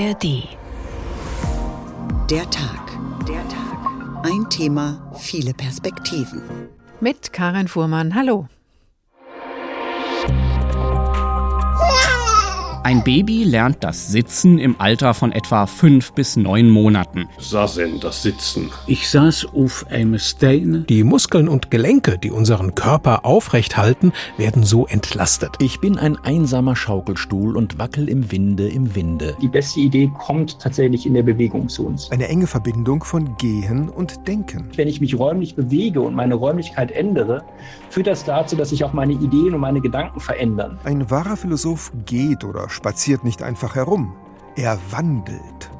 ARD. Der Tag. Der Tag. Ein Thema, viele Perspektiven. Mit Karin Fuhrmann. Hallo. Ein Baby lernt das Sitzen im Alter von etwa fünf bis neun Monaten. Saßen, das Sitzen. Ich saß auf einem Stein. Die Muskeln und Gelenke, die unseren Körper aufrecht halten, werden so entlastet. Ich bin ein einsamer Schaukelstuhl und wackel im Winde, im Winde. Die beste Idee kommt tatsächlich in der Bewegung zu uns. Eine enge Verbindung von Gehen und Denken. Wenn ich mich räumlich bewege und meine Räumlichkeit ändere, führt das dazu, dass sich auch meine Ideen und meine Gedanken verändern. Ein wahrer Philosoph geht oder spaziert nicht einfach herum. Er wandelt.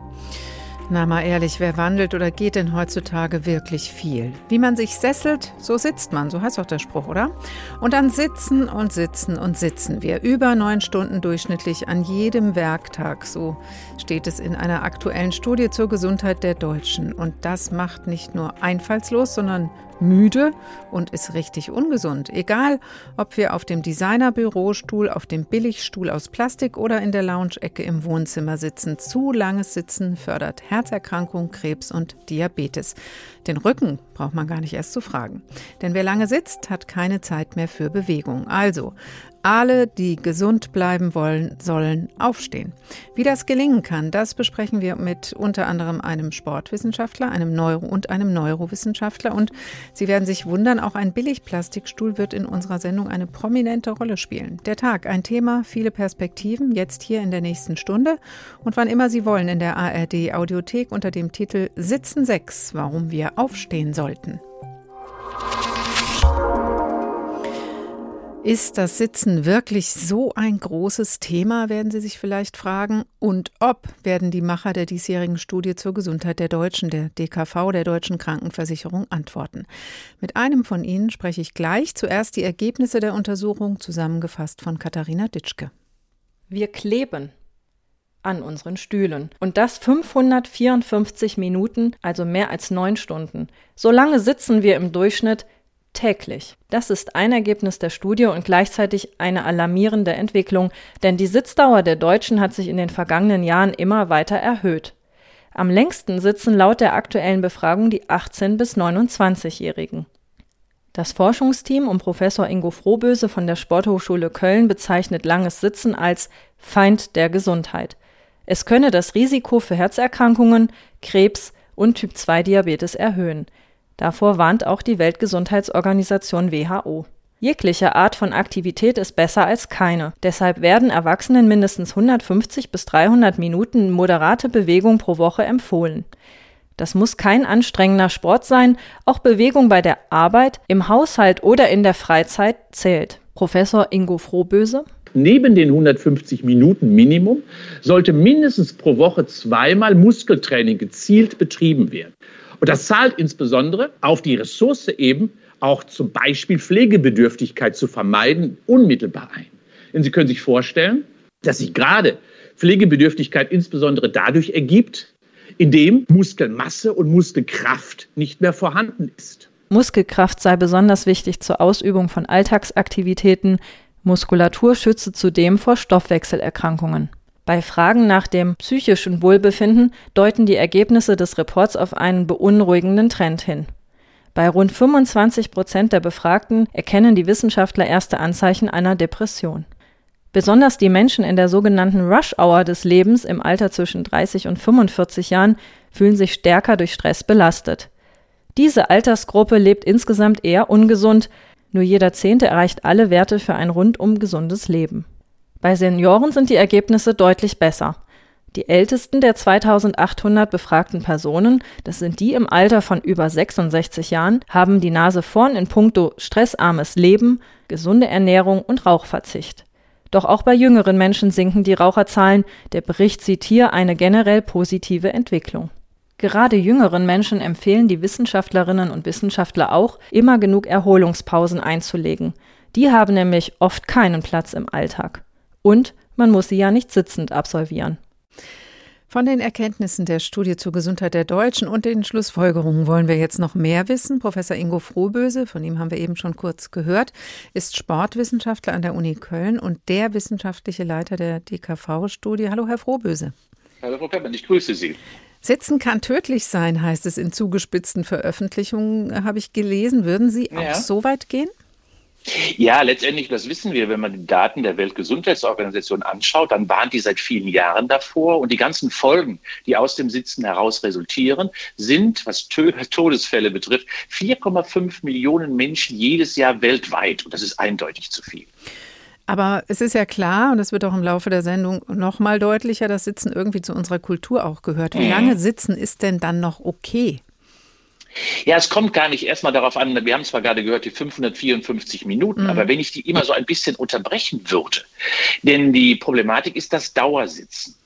Na mal ehrlich, wer wandelt oder geht denn heutzutage wirklich viel? Wie man sich sesselt, so sitzt man, so heißt doch der Spruch, oder? Und dann sitzen und sitzen und sitzen wir über neun Stunden durchschnittlich an jedem Werktag, so steht es in einer aktuellen Studie zur Gesundheit der Deutschen. Und das macht nicht nur einfallslos, sondern müde und ist richtig ungesund. Egal, ob wir auf dem Designer-Bürostuhl, auf dem Billigstuhl aus Plastik oder in der Lounge-Ecke im Wohnzimmer sitzen. Zu langes Sitzen fördert Herzerkrankung, Krebs und Diabetes. Den Rücken braucht man gar nicht erst zu fragen. Denn wer lange sitzt, hat keine Zeit mehr für Bewegung. Also alle, die gesund bleiben wollen, sollen aufstehen. Wie das gelingen kann, das besprechen wir mit unter anderem einem Sportwissenschaftler, einem Neuro und einem Neurowissenschaftler. Und Sie werden sich wundern, auch ein Billigplastikstuhl wird in unserer Sendung eine prominente Rolle spielen. Der Tag, ein Thema, viele Perspektiven, jetzt hier in der nächsten Stunde und wann immer Sie wollen in der ARD Audiothek unter dem Titel Sitzen 6, warum wir aufstehen sollten. Ist das Sitzen wirklich so ein großes Thema, werden Sie sich vielleicht fragen? Und ob werden die Macher der diesjährigen Studie zur Gesundheit der Deutschen, der DKV, der Deutschen Krankenversicherung, antworten? Mit einem von Ihnen spreche ich gleich. Zuerst die Ergebnisse der Untersuchung, zusammengefasst von Katharina Ditschke. Wir kleben an unseren Stühlen. Und das 554 Minuten, also mehr als neun Stunden. So lange sitzen wir im Durchschnitt täglich. Das ist ein Ergebnis der Studie und gleichzeitig eine alarmierende Entwicklung, denn die Sitzdauer der Deutschen hat sich in den vergangenen Jahren immer weiter erhöht. Am längsten sitzen laut der aktuellen Befragung die 18- bis 29-Jährigen. Das Forschungsteam um Professor Ingo Frohböse von der Sporthochschule Köln bezeichnet langes Sitzen als Feind der Gesundheit. Es könne das Risiko für Herzerkrankungen, Krebs und Typ-2-Diabetes erhöhen. Davor warnt auch die Weltgesundheitsorganisation WHO. Jegliche Art von Aktivität ist besser als keine. Deshalb werden Erwachsenen mindestens 150 bis 300 Minuten moderate Bewegung pro Woche empfohlen. Das muss kein anstrengender Sport sein, auch Bewegung bei der Arbeit, im Haushalt oder in der Freizeit zählt. Professor Ingo Frohböse. Neben den 150 Minuten Minimum sollte mindestens pro Woche zweimal Muskeltraining gezielt betrieben werden. Und das zahlt insbesondere auf die Ressource eben, auch zum Beispiel Pflegebedürftigkeit zu vermeiden, unmittelbar ein. Denn Sie können sich vorstellen, dass sich gerade Pflegebedürftigkeit insbesondere dadurch ergibt, indem Muskelmasse und Muskelkraft nicht mehr vorhanden ist. Muskelkraft sei besonders wichtig zur Ausübung von Alltagsaktivitäten. Muskulatur schütze zudem vor Stoffwechselerkrankungen. Bei Fragen nach dem psychischen Wohlbefinden deuten die Ergebnisse des Reports auf einen beunruhigenden Trend hin. Bei rund 25 Prozent der Befragten erkennen die Wissenschaftler erste Anzeichen einer Depression. Besonders die Menschen in der sogenannten Rush-Hour des Lebens im Alter zwischen 30 und 45 Jahren fühlen sich stärker durch Stress belastet. Diese Altersgruppe lebt insgesamt eher ungesund, nur jeder Zehnte erreicht alle Werte für ein rundum gesundes Leben. Bei Senioren sind die Ergebnisse deutlich besser. Die ältesten der 2800 befragten Personen, das sind die im Alter von über 66 Jahren, haben die Nase vorn in puncto stressarmes Leben, gesunde Ernährung und Rauchverzicht. Doch auch bei jüngeren Menschen sinken die Raucherzahlen. Der Bericht sieht hier eine generell positive Entwicklung. Gerade jüngeren Menschen empfehlen die Wissenschaftlerinnen und Wissenschaftler auch, immer genug Erholungspausen einzulegen. Die haben nämlich oft keinen Platz im Alltag. Und man muss sie ja nicht sitzend absolvieren. Von den Erkenntnissen der Studie zur Gesundheit der Deutschen und den Schlussfolgerungen wollen wir jetzt noch mehr wissen. Professor Ingo Frohböse, von ihm haben wir eben schon kurz gehört, ist Sportwissenschaftler an der Uni Köln und der wissenschaftliche Leiter der DKV-Studie. Hallo, Herr Frohböse. Hallo Frau Peppmann, ich grüße Sie. Sitzen kann tödlich sein, heißt es in zugespitzten Veröffentlichungen, habe ich gelesen. Würden Sie auch so weit gehen? Ja, letztendlich, das wissen wir, wenn man die Daten der Weltgesundheitsorganisation anschaut, dann waren die seit vielen Jahren davor und die ganzen Folgen, die aus dem Sitzen heraus resultieren, sind, was Todesfälle betrifft, 4,5 Millionen Menschen jedes Jahr weltweit und das ist eindeutig zu viel. Aber es ist ja klar, und es wird auch im Laufe der Sendung noch mal deutlicher, dass Sitzen irgendwie zu unserer Kultur auch gehört. Wie mhm. lange Sitzen ist denn dann noch okay? Ja, es kommt gar nicht erstmal darauf an, wir haben zwar gerade gehört, die 554 Minuten, mhm. aber wenn ich die immer so ein bisschen unterbrechen würde, denn die Problematik ist das Dauersitzen.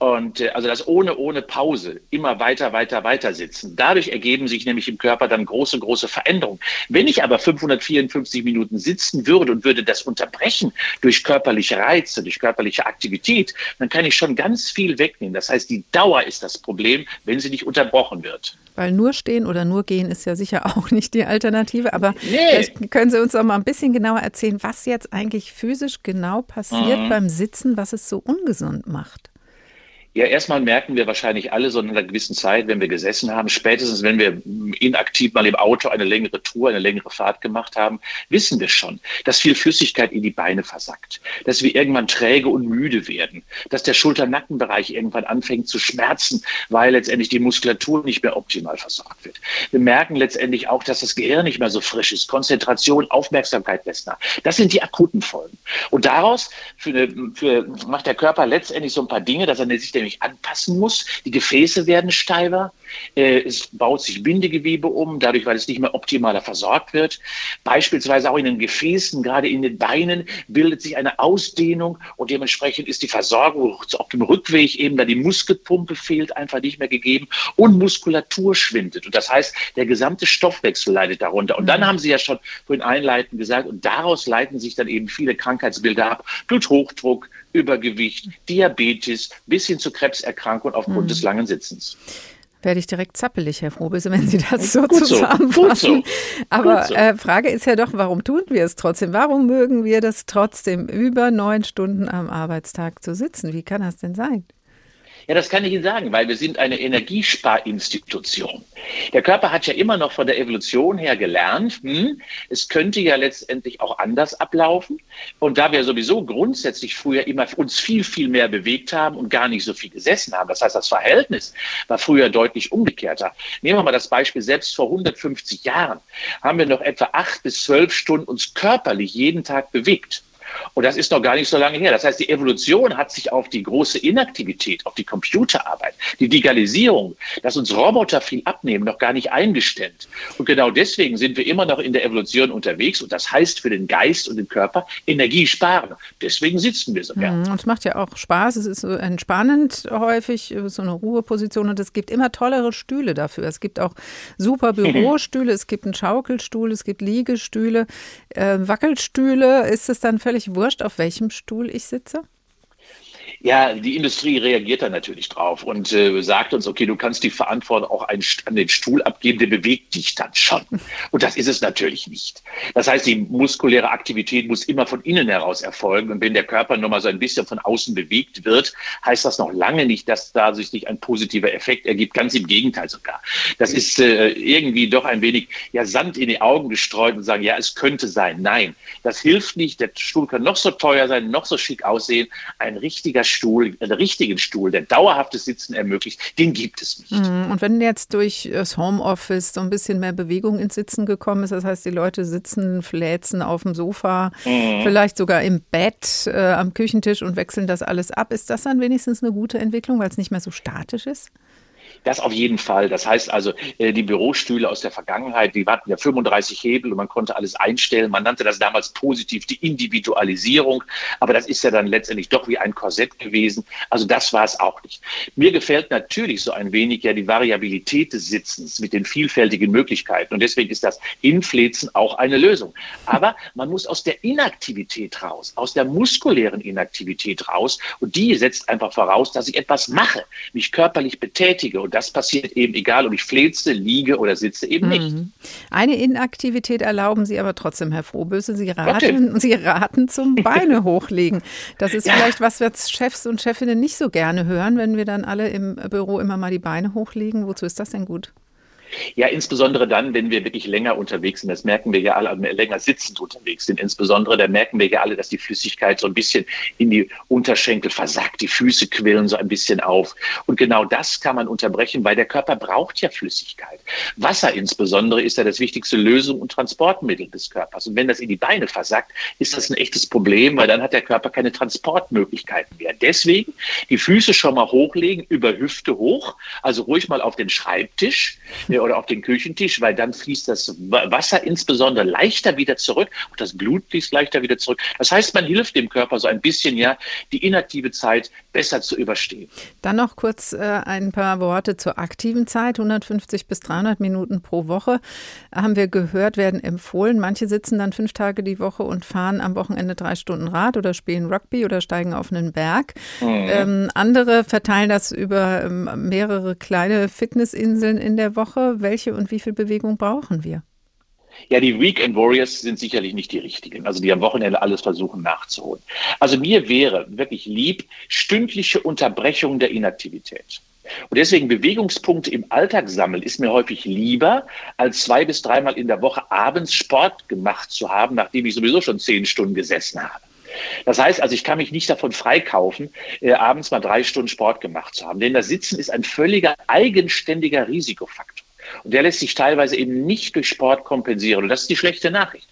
Und äh, also das ohne, ohne Pause, immer weiter, weiter, weiter sitzen. Dadurch ergeben sich nämlich im Körper dann große, große Veränderungen. Wenn ich aber 554 Minuten sitzen würde und würde das unterbrechen durch körperliche Reize, durch körperliche Aktivität, dann kann ich schon ganz viel wegnehmen. Das heißt, die Dauer ist das Problem, wenn sie nicht unterbrochen wird. Weil nur stehen oder nur gehen ist ja sicher auch nicht die Alternative. Aber nee. können Sie uns auch mal ein bisschen genauer erzählen, was jetzt eigentlich physisch genau passiert mhm. beim Sitzen, was es so ungesund macht? Ja, erstmal merken wir wahrscheinlich alle so in einer gewissen Zeit, wenn wir gesessen haben, spätestens wenn wir inaktiv mal im Auto eine längere Tour, eine längere Fahrt gemacht haben, wissen wir schon, dass viel Flüssigkeit in die Beine versackt, dass wir irgendwann träge und müde werden, dass der Schulter-Nackenbereich irgendwann anfängt zu schmerzen, weil letztendlich die Muskulatur nicht mehr optimal versorgt wird. Wir merken letztendlich auch, dass das Gehirn nicht mehr so frisch ist, Konzentration, Aufmerksamkeit lässt nach. Das sind die akuten Folgen. Und daraus für eine, für, macht der Körper letztendlich so ein paar Dinge, dass er sich nämlich anpassen muss. Die Gefäße werden steifer, äh, es baut sich Bindegewebe um, dadurch, weil es nicht mehr optimaler versorgt wird. Beispielsweise auch in den Gefäßen, gerade in den Beinen, bildet sich eine Ausdehnung und dementsprechend ist die Versorgung auf dem Rückweg eben, da die Muskelpumpe fehlt, einfach nicht mehr gegeben und Muskulatur schwindet. Und das heißt, der gesamte Stoffwechsel leidet darunter. Und dann mhm. haben Sie ja schon vorhin einleitend gesagt, und daraus leiten sich dann eben viele Krankheitsbilder ab. Bluthochdruck, Übergewicht, Diabetes bis hin zu Krebserkrankungen aufgrund mhm. des langen Sitzens werde ich direkt zappelig, Herr Frobese, wenn Sie das so Gut zusammenfassen. So. Aber so. Äh, Frage ist ja doch, warum tun wir es trotzdem? Warum mögen wir das trotzdem, über neun Stunden am Arbeitstag zu sitzen? Wie kann das denn sein? Ja, das kann ich Ihnen sagen, weil wir sind eine Energiesparinstitution. Der Körper hat ja immer noch von der Evolution her gelernt, hm, es könnte ja letztendlich auch anders ablaufen. Und da wir sowieso grundsätzlich früher immer uns viel, viel mehr bewegt haben und gar nicht so viel gesessen haben, das heißt, das Verhältnis war früher deutlich umgekehrter. Nehmen wir mal das Beispiel, selbst vor 150 Jahren haben wir noch etwa acht bis zwölf Stunden uns körperlich jeden Tag bewegt. Und das ist noch gar nicht so lange her. Das heißt, die Evolution hat sich auf die große Inaktivität, auf die Computerarbeit, die Digitalisierung, dass uns Roboter viel abnehmen, noch gar nicht eingestellt. Und genau deswegen sind wir immer noch in der Evolution unterwegs. Und das heißt für den Geist und den Körper Energie sparen. Deswegen sitzen wir so gern. Mhm, und es macht ja auch Spaß. Es ist so entspannend häufig, so eine Ruheposition. Und es gibt immer tollere Stühle dafür. Es gibt auch super Bürostühle. es gibt einen Schaukelstuhl. Es gibt Liegestühle. Äh, Wackelstühle. Ist es dann völlig völlig wurscht, auf welchem Stuhl ich sitze? Ja, die Industrie reagiert da natürlich drauf und äh, sagt uns, okay, du kannst die Verantwortung auch einen, an den Stuhl abgeben, der bewegt dich dann schon. Und das ist es natürlich nicht. Das heißt, die muskuläre Aktivität muss immer von innen heraus erfolgen. Und wenn der Körper nur mal so ein bisschen von außen bewegt wird, heißt das noch lange nicht, dass da sich nicht ein positiver Effekt ergibt. Ganz im Gegenteil sogar. Das ist äh, irgendwie doch ein wenig ja, Sand in die Augen gestreut und sagen, ja, es könnte sein. Nein, das hilft nicht. Der Stuhl kann noch so teuer sein, noch so schick aussehen. Ein richtiger Stuhl, einen richtigen Stuhl, der dauerhaftes Sitzen ermöglicht, den gibt es nicht. Mhm. Und wenn jetzt durch das Homeoffice so ein bisschen mehr Bewegung ins Sitzen gekommen ist, das heißt, die Leute sitzen, fläzen auf dem Sofa, mhm. vielleicht sogar im Bett, äh, am Küchentisch und wechseln das alles ab, ist das dann wenigstens eine gute Entwicklung, weil es nicht mehr so statisch ist? Das auf jeden Fall. Das heißt also, äh, die Bürostühle aus der Vergangenheit, die hatten ja 35 Hebel und man konnte alles einstellen. Man nannte das damals positiv die Individualisierung, aber das ist ja dann letztendlich doch wie ein Korsett gewesen. Also das war es auch nicht. Mir gefällt natürlich so ein wenig ja die Variabilität des Sitzens mit den vielfältigen Möglichkeiten und deswegen ist das Inflezen auch eine Lösung. Aber man muss aus der Inaktivität raus, aus der muskulären Inaktivität raus und die setzt einfach voraus, dass ich etwas mache, mich körperlich betätige und Und das passiert eben, egal ob ich fleze, liege oder sitze, eben nicht. Mhm. Eine Inaktivität erlauben Sie aber trotzdem, Herr Frohböse. Sie raten, Sie raten zum Beine hochlegen. Das ist ja. vielleicht was, was Chefs und Chefinnen nicht so gerne hören, wenn wir dann alle im Büro immer mal die Beine hochlegen. Wozu ist das denn gut? Ja, insbesondere dann, wenn wir wirklich länger unterwegs sind. Das merken wir ja alle, länger sitzend unterwegs sind. Insbesondere, da merken wir ja alle, dass die Flüssigkeit so ein bisschen in die Unterschenkel versackt. Die Füße quillen so ein bisschen auf. Und genau das kann man unterbrechen, weil der Körper braucht ja Flüssigkeit. Wasser insbesondere ist ja das wichtigste Lösung und Transportmittel des Körpers. Und wenn das in die Beine versackt, ist das ein echtes Problem, weil dann hat der Körper keine Transportmöglichkeiten mehr. Deswegen die Füße schon mal hochlegen, über Hüfte hoch, also ruhig mal auf den Schreibtisch oder auf den Küchentisch, weil dann fließt das Wasser insbesondere leichter wieder zurück und das Blut fließt leichter wieder zurück. Das heißt, man hilft dem Körper so ein bisschen, ja, die inaktive Zeit besser zu überstehen. Dann noch kurz äh, ein paar Worte zur aktiven Zeit. 150 bis 300 Minuten pro Woche haben wir gehört, werden empfohlen. Manche sitzen dann fünf Tage die Woche und fahren am Wochenende drei Stunden Rad oder spielen Rugby oder steigen auf einen Berg. Mhm. Ähm, andere verteilen das über ähm, mehrere kleine Fitnessinseln in der Woche. Welche und wie viel Bewegung brauchen wir? Ja, die Weekend Warriors sind sicherlich nicht die richtigen, also die am Wochenende alles versuchen nachzuholen. Also mir wäre wirklich lieb stündliche Unterbrechung der Inaktivität. Und deswegen Bewegungspunkte im Alltag sammeln ist mir häufig lieber, als zwei bis dreimal in der Woche abends Sport gemacht zu haben, nachdem ich sowieso schon zehn Stunden gesessen habe. Das heißt also, ich kann mich nicht davon freikaufen, äh, abends mal drei Stunden Sport gemacht zu haben. Denn das Sitzen ist ein völliger eigenständiger Risikofaktor. Und der lässt sich teilweise eben nicht durch Sport kompensieren. Und das ist die schlechte Nachricht.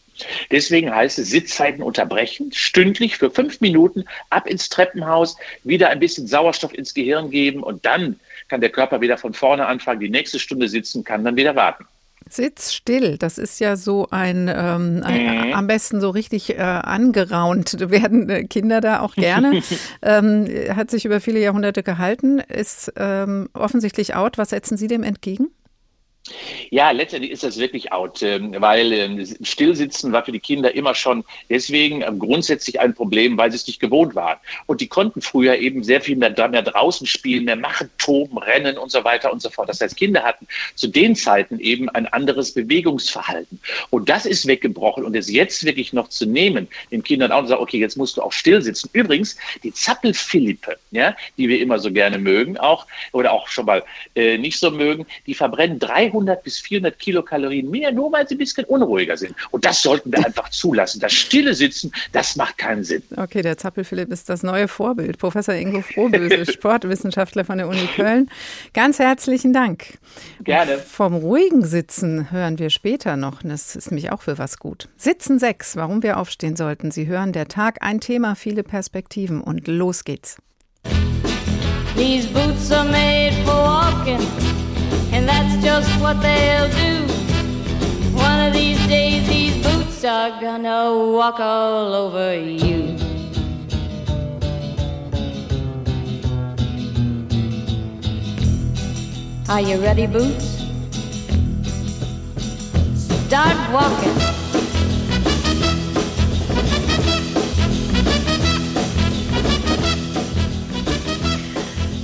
Deswegen heißt es Sitzzeiten unterbrechen, stündlich für fünf Minuten ab ins Treppenhaus, wieder ein bisschen Sauerstoff ins Gehirn geben und dann kann der Körper wieder von vorne anfangen, die nächste Stunde sitzen, kann dann wieder warten. Sitz still, das ist ja so ein, ähm, ein mhm. am besten so richtig äh, angeraunt werden äh, Kinder da auch gerne. ähm, hat sich über viele Jahrhunderte gehalten, ist ähm, offensichtlich out. Was setzen Sie dem entgegen? Ja, letztendlich ist das wirklich out, ähm, weil ähm, Stillsitzen war für die Kinder immer schon deswegen ähm, grundsätzlich ein Problem, weil sie es nicht gewohnt waren. Und die konnten früher eben sehr viel mehr, mehr draußen spielen, mehr machen, toben, rennen und so weiter und so fort. Das heißt, Kinder hatten zu den Zeiten eben ein anderes Bewegungsverhalten. Und das ist weggebrochen. Und es jetzt wirklich noch zu nehmen, den Kindern auch zu sagen, okay, jetzt musst du auch still sitzen. Übrigens, die Zappelphilippe, ja, die wir immer so gerne mögen, auch, oder auch schon mal äh, nicht so mögen, die verbrennen 300 300 bis 400 Kilokalorien mehr, nur weil sie ein bisschen unruhiger sind. Und das sollten wir einfach zulassen. Das stille Sitzen, das macht keinen Sinn. Okay, der Zappelphilipp ist das neue Vorbild. Professor Ingo Frohböse, Sportwissenschaftler von der Uni Köln. Ganz herzlichen Dank. Gerne. vom ruhigen Sitzen hören wir später noch. Das ist nämlich auch für was gut. Sitzen 6, warum wir aufstehen sollten. Sie hören der Tag, ein Thema, viele Perspektiven und los geht's. These boots are made for walking. And that's just what they'll do. One of these days, these boots are gonna walk all over you. Are you ready, Boots? Start walking.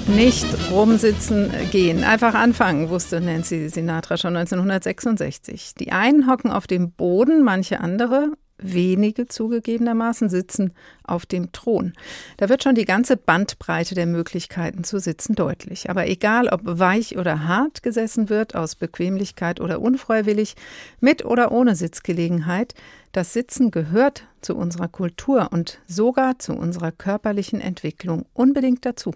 Nicht rumsitzen gehen, einfach anfangen, wusste Nancy Sinatra schon 1966. Die einen hocken auf dem Boden, manche andere, wenige zugegebenermaßen, sitzen auf dem Thron. Da wird schon die ganze Bandbreite der Möglichkeiten zu sitzen deutlich. Aber egal, ob weich oder hart gesessen wird, aus Bequemlichkeit oder unfreiwillig, mit oder ohne Sitzgelegenheit, das Sitzen gehört zu unserer Kultur und sogar zu unserer körperlichen Entwicklung unbedingt dazu.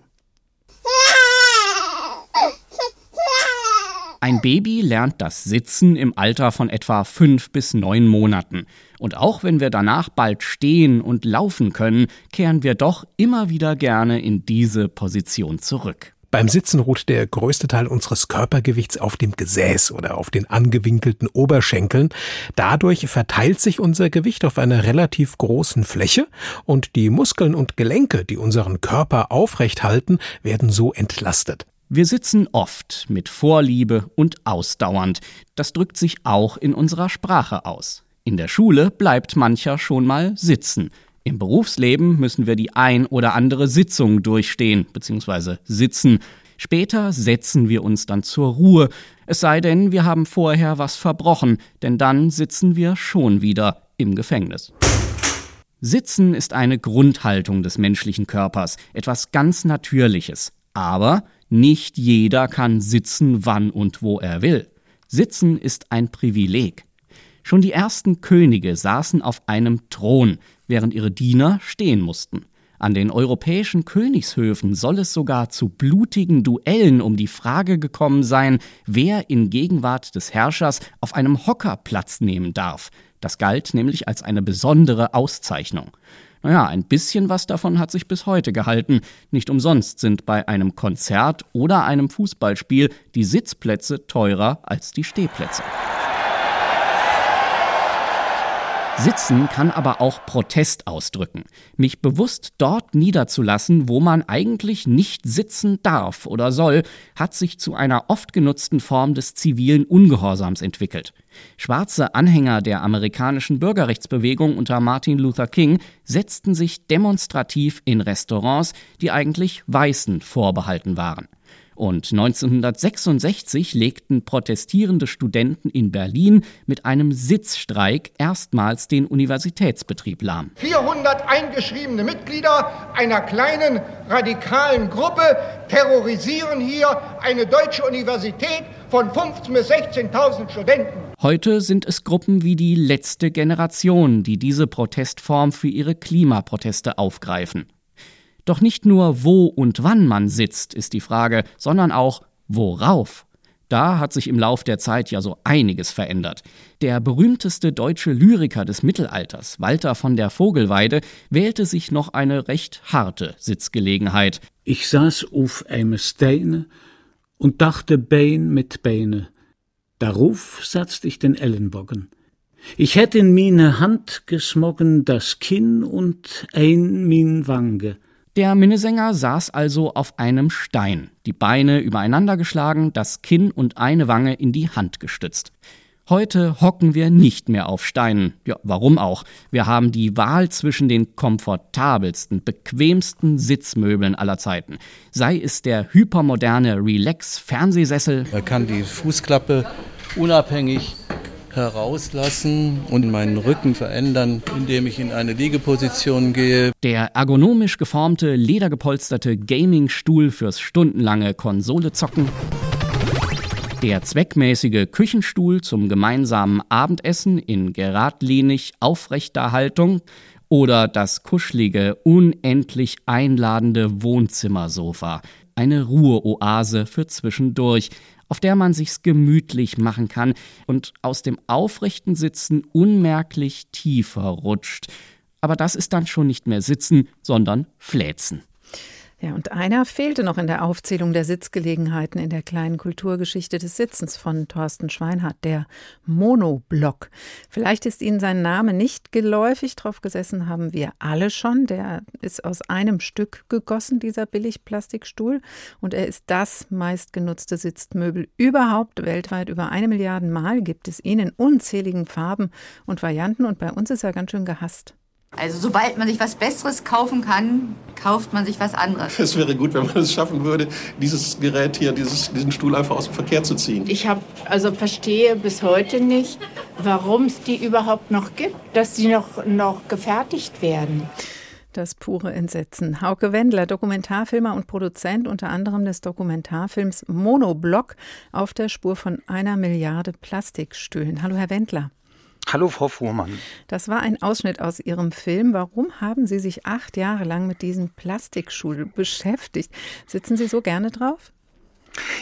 Ein Baby lernt das Sitzen im Alter von etwa fünf bis neun Monaten. Und auch wenn wir danach bald stehen und laufen können, kehren wir doch immer wieder gerne in diese Position zurück. Beim Sitzen ruht der größte Teil unseres Körpergewichts auf dem Gesäß oder auf den angewinkelten Oberschenkeln. Dadurch verteilt sich unser Gewicht auf einer relativ großen Fläche und die Muskeln und Gelenke, die unseren Körper aufrecht halten, werden so entlastet. Wir sitzen oft mit Vorliebe und ausdauernd. Das drückt sich auch in unserer Sprache aus. In der Schule bleibt mancher schon mal sitzen. Im Berufsleben müssen wir die ein oder andere Sitzung durchstehen bzw. sitzen. Später setzen wir uns dann zur Ruhe, es sei denn, wir haben vorher was verbrochen, denn dann sitzen wir schon wieder im Gefängnis. Sitzen ist eine Grundhaltung des menschlichen Körpers, etwas ganz Natürliches. Aber nicht jeder kann sitzen, wann und wo er will. Sitzen ist ein Privileg. Schon die ersten Könige saßen auf einem Thron, während ihre Diener stehen mussten. An den europäischen Königshöfen soll es sogar zu blutigen Duellen um die Frage gekommen sein, wer in Gegenwart des Herrschers auf einem Hocker Platz nehmen darf. Das galt nämlich als eine besondere Auszeichnung. Naja, ein bisschen was davon hat sich bis heute gehalten. Nicht umsonst sind bei einem Konzert oder einem Fußballspiel die Sitzplätze teurer als die Stehplätze. Sitzen kann aber auch Protest ausdrücken. Mich bewusst dort niederzulassen, wo man eigentlich nicht sitzen darf oder soll, hat sich zu einer oft genutzten Form des zivilen Ungehorsams entwickelt. Schwarze Anhänger der amerikanischen Bürgerrechtsbewegung unter Martin Luther King setzten sich demonstrativ in Restaurants, die eigentlich Weißen vorbehalten waren. Und 1966 legten protestierende Studenten in Berlin mit einem Sitzstreik erstmals den Universitätsbetrieb lahm. 400 eingeschriebene Mitglieder einer kleinen radikalen Gruppe terrorisieren hier eine deutsche Universität von 15.000 bis 16.000 Studenten. Heute sind es Gruppen wie die letzte Generation, die diese Protestform für ihre Klimaproteste aufgreifen. Doch nicht nur wo und wann man sitzt, ist die Frage, sondern auch worauf. Da hat sich im Lauf der Zeit ja so einiges verändert. Der berühmteste deutsche Lyriker des Mittelalters, Walter von der Vogelweide, wählte sich noch eine recht harte Sitzgelegenheit. Ich saß auf einem Steine und dachte Bein mit Beine. Darauf satzte ich den Ellenbogen. Ich hätt in meine Hand gesmoggen das Kinn und ein min Wange. Der Minnesänger saß also auf einem Stein, die Beine übereinander geschlagen, das Kinn und eine Wange in die Hand gestützt. Heute hocken wir nicht mehr auf Steinen. Ja, warum auch? Wir haben die Wahl zwischen den komfortabelsten, bequemsten Sitzmöbeln aller Zeiten. Sei es der hypermoderne Relax-Fernsehsessel. Man kann die Fußklappe unabhängig herauslassen und meinen Rücken verändern, indem ich in eine Liegeposition gehe. Der ergonomisch geformte, ledergepolsterte Gaming-Stuhl fürs stundenlange Konsole zocken. Der zweckmäßige Küchenstuhl zum gemeinsamen Abendessen in geradlinig aufrechter Haltung oder das kuschelige, unendlich einladende Wohnzimmersofa. Eine Ruheoase für zwischendurch, auf der man sich's gemütlich machen kann und aus dem aufrechten Sitzen unmerklich tiefer rutscht. Aber das ist dann schon nicht mehr Sitzen, sondern Fläzen. Ja, und einer fehlte noch in der Aufzählung der Sitzgelegenheiten in der kleinen Kulturgeschichte des Sitzens von Thorsten Schweinhardt, der Monoblock. Vielleicht ist Ihnen sein Name nicht geläufig, drauf gesessen haben wir alle schon. Der ist aus einem Stück gegossen, dieser Billigplastikstuhl, und er ist das meistgenutzte Sitzmöbel überhaupt weltweit. Über eine Milliarde Mal gibt es ihn in unzähligen Farben und Varianten und bei uns ist er ganz schön gehasst. Also sobald man sich was Besseres kaufen kann, kauft man sich was anderes. Es wäre gut, wenn man es schaffen würde, dieses Gerät hier, dieses, diesen Stuhl einfach aus dem Verkehr zu ziehen. Ich habe also verstehe bis heute nicht, warum es die überhaupt noch gibt, dass sie noch, noch gefertigt werden. Das pure Entsetzen. Hauke Wendler, Dokumentarfilmer und Produzent unter anderem des Dokumentarfilms Monoblock auf der Spur von einer Milliarde Plastikstühlen. Hallo, Herr Wendler. Hallo, Frau Fuhrmann. Das war ein Ausschnitt aus Ihrem Film. Warum haben Sie sich acht Jahre lang mit diesem Plastikstuhl beschäftigt? Sitzen Sie so gerne drauf?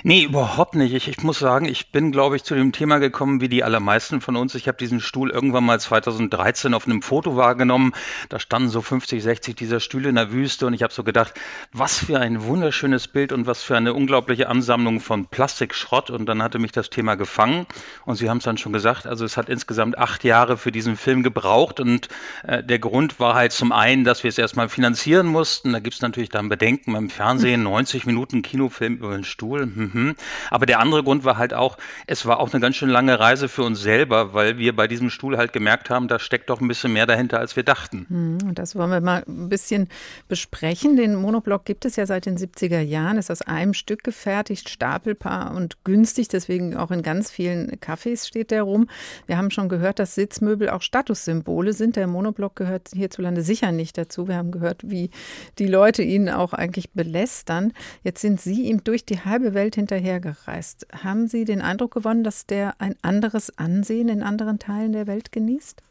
Nee, überhaupt nicht. Ich, ich muss sagen, ich bin, glaube ich, zu dem Thema gekommen, wie die allermeisten von uns. Ich habe diesen Stuhl irgendwann mal 2013 auf einem Foto wahrgenommen. Da standen so 50, 60 dieser Stühle in der Wüste und ich habe so gedacht, was für ein wunderschönes Bild und was für eine unglaubliche Ansammlung von Plastikschrott. Und dann hatte mich das Thema gefangen und Sie haben es dann schon gesagt, also es hat insgesamt acht Jahre für diesen Film gebraucht und äh, der Grund war halt zum einen, dass wir es erstmal finanzieren mussten. Da gibt es natürlich dann Bedenken beim Fernsehen, 90 Minuten Kinofilm über den Stuhl Mhm. Aber der andere Grund war halt auch, es war auch eine ganz schön lange Reise für uns selber, weil wir bei diesem Stuhl halt gemerkt haben, da steckt doch ein bisschen mehr dahinter, als wir dachten. Mhm, das wollen wir mal ein bisschen besprechen. Den Monoblock gibt es ja seit den 70er Jahren, ist aus einem Stück gefertigt, stapelbar und günstig, deswegen auch in ganz vielen Cafés steht der rum. Wir haben schon gehört, dass Sitzmöbel auch Statussymbole sind. Der Monoblock gehört hierzulande sicher nicht dazu. Wir haben gehört, wie die Leute ihn auch eigentlich belästern. Jetzt sind Sie ihm durch die halbe Welt hinterhergereist. Haben Sie den Eindruck gewonnen, dass der ein anderes Ansehen in anderen Teilen der Welt genießt?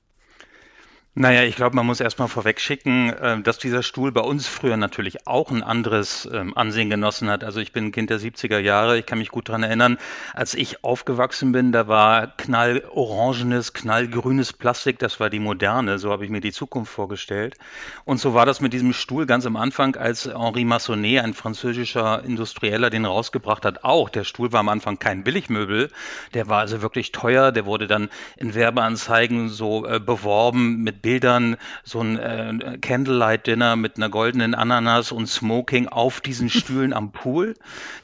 Naja, ich glaube, man muss erstmal vorwegschicken, äh, dass dieser Stuhl bei uns früher natürlich auch ein anderes ähm, Ansehen genossen hat. Also ich bin ein Kind der 70er Jahre, ich kann mich gut daran erinnern, als ich aufgewachsen bin, da war knallorangenes, knallgrünes Plastik, das war die moderne, so habe ich mir die Zukunft vorgestellt. Und so war das mit diesem Stuhl ganz am Anfang, als Henri Massonnet, ein französischer Industrieller, den rausgebracht hat, auch. Der Stuhl war am Anfang kein Billigmöbel, der war also wirklich teuer, der wurde dann in Werbeanzeigen so äh, beworben mit Bildern so ein äh, Candlelight-Dinner mit einer goldenen Ananas und Smoking auf diesen Stühlen am Pool.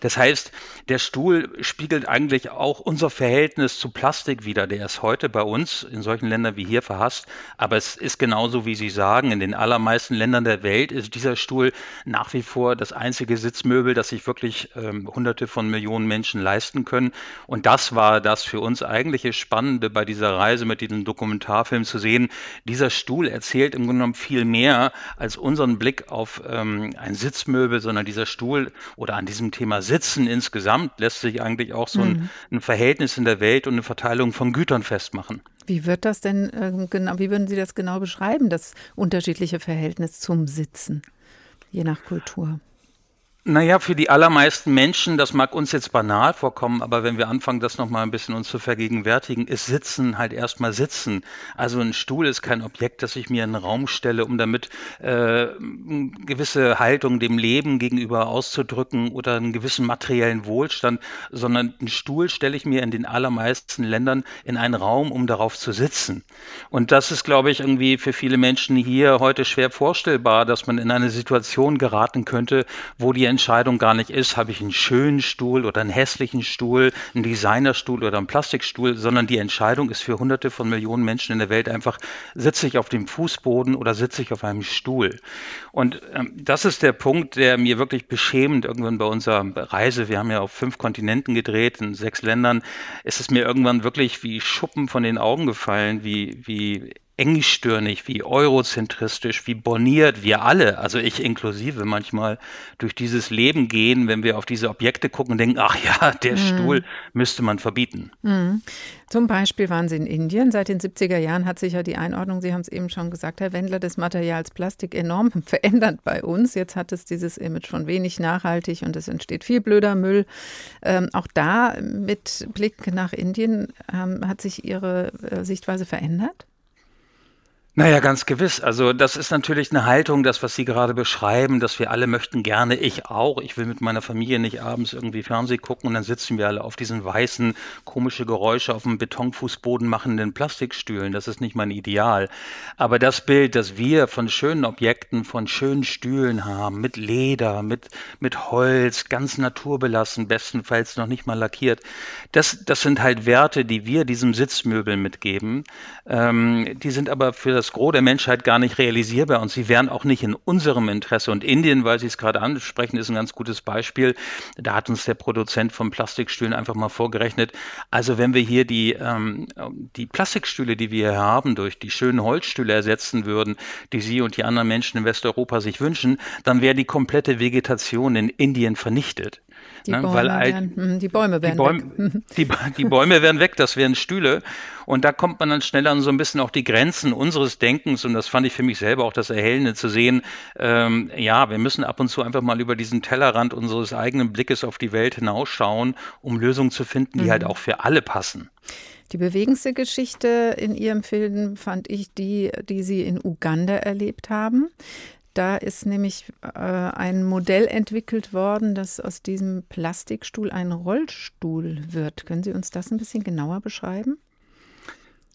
Das heißt, der Stuhl spiegelt eigentlich auch unser Verhältnis zu Plastik wider. Der ist heute bei uns in solchen Ländern wie hier verhasst, aber es ist genauso, wie Sie sagen, in den allermeisten Ländern der Welt ist dieser Stuhl nach wie vor das einzige Sitzmöbel, das sich wirklich ähm, Hunderte von Millionen Menschen leisten können. Und das war das für uns eigentliche Spannende bei dieser Reise mit diesem Dokumentarfilm zu sehen. Dieser Stuhl erzählt im Grunde genommen viel mehr als unseren Blick auf ähm, ein Sitzmöbel, sondern dieser Stuhl oder an diesem Thema Sitzen insgesamt lässt sich eigentlich auch so ein, mhm. ein Verhältnis in der Welt und eine Verteilung von Gütern festmachen. Wie wird das denn äh, genau, wie würden Sie das genau beschreiben, das unterschiedliche Verhältnis zum Sitzen, je nach Kultur? Naja, für die allermeisten Menschen, das mag uns jetzt banal vorkommen, aber wenn wir anfangen, das nochmal ein bisschen uns zu vergegenwärtigen, ist Sitzen halt erstmal Sitzen. Also ein Stuhl ist kein Objekt, das ich mir in den Raum stelle, um damit äh, gewisse Haltung dem Leben gegenüber auszudrücken oder einen gewissen materiellen Wohlstand, sondern einen Stuhl stelle ich mir in den allermeisten Ländern in einen Raum, um darauf zu sitzen. Und das ist, glaube ich, irgendwie für viele Menschen hier heute schwer vorstellbar, dass man in eine Situation geraten könnte, wo die Entscheidung gar nicht ist, habe ich einen schönen Stuhl oder einen hässlichen Stuhl, einen Designerstuhl oder einen Plastikstuhl, sondern die Entscheidung ist für hunderte von Millionen Menschen in der Welt einfach, sitze ich auf dem Fußboden oder sitze ich auf einem Stuhl. Und ähm, das ist der Punkt, der mir wirklich beschämend irgendwann bei unserer Reise, wir haben ja auf fünf Kontinenten gedreht, in sechs Ländern, ist es mir irgendwann wirklich wie Schuppen von den Augen gefallen, wie, wie engstirnig, wie eurozentristisch, wie borniert wir alle, also ich inklusive manchmal, durch dieses Leben gehen, wenn wir auf diese Objekte gucken und denken, ach ja, der mhm. Stuhl müsste man verbieten. Mhm. Zum Beispiel waren Sie in Indien. Seit den 70er Jahren hat sich ja die Einordnung, Sie haben es eben schon gesagt, Herr Wendler, des Materials Plastik enorm verändert bei uns. Jetzt hat es dieses Image von wenig nachhaltig und es entsteht viel blöder Müll. Ähm, auch da mit Blick nach Indien ähm, hat sich Ihre äh, Sichtweise verändert? Naja, ganz gewiss. Also das ist natürlich eine Haltung, das, was Sie gerade beschreiben, dass wir alle möchten gerne, ich auch. Ich will mit meiner Familie nicht abends irgendwie Fernsehen gucken und dann sitzen wir alle auf diesen weißen, komische Geräusche auf dem Betonfußboden machenden Plastikstühlen. Das ist nicht mein Ideal. Aber das Bild, das wir von schönen Objekten, von schönen Stühlen haben, mit Leder, mit, mit Holz, ganz naturbelassen, bestenfalls noch nicht mal lackiert, das, das sind halt Werte, die wir diesem Sitzmöbel mitgeben. Ähm, die sind aber für das Gros der Menschheit gar nicht realisierbar und sie wären auch nicht in unserem Interesse. Und Indien, weil Sie es gerade ansprechen, ist ein ganz gutes Beispiel. Da hat uns der Produzent von Plastikstühlen einfach mal vorgerechnet. Also wenn wir hier die, ähm, die Plastikstühle, die wir hier haben, durch die schönen Holzstühle ersetzen würden, die Sie und die anderen Menschen in Westeuropa sich wünschen, dann wäre die komplette Vegetation in Indien vernichtet. Die, ne? Bäume, Weil werden, hm, die Bäume werden die Bäume, weg. Die, die Bäume werden weg, das wären Stühle. Und da kommt man dann schnell an so ein bisschen auch die Grenzen unseres Denkens. Und das fand ich für mich selber auch das Erhellende zu sehen. Ähm, ja, wir müssen ab und zu einfach mal über diesen Tellerrand unseres eigenen Blickes auf die Welt hinausschauen, um Lösungen zu finden, die halt mhm. halt auch für alle passen. Die bewegendste Geschichte in Ihrem Film fand ich die, die Sie in Uganda erlebt haben. Da ist nämlich äh, ein Modell entwickelt worden, dass aus diesem Plastikstuhl ein Rollstuhl wird. Können Sie uns das ein bisschen genauer beschreiben?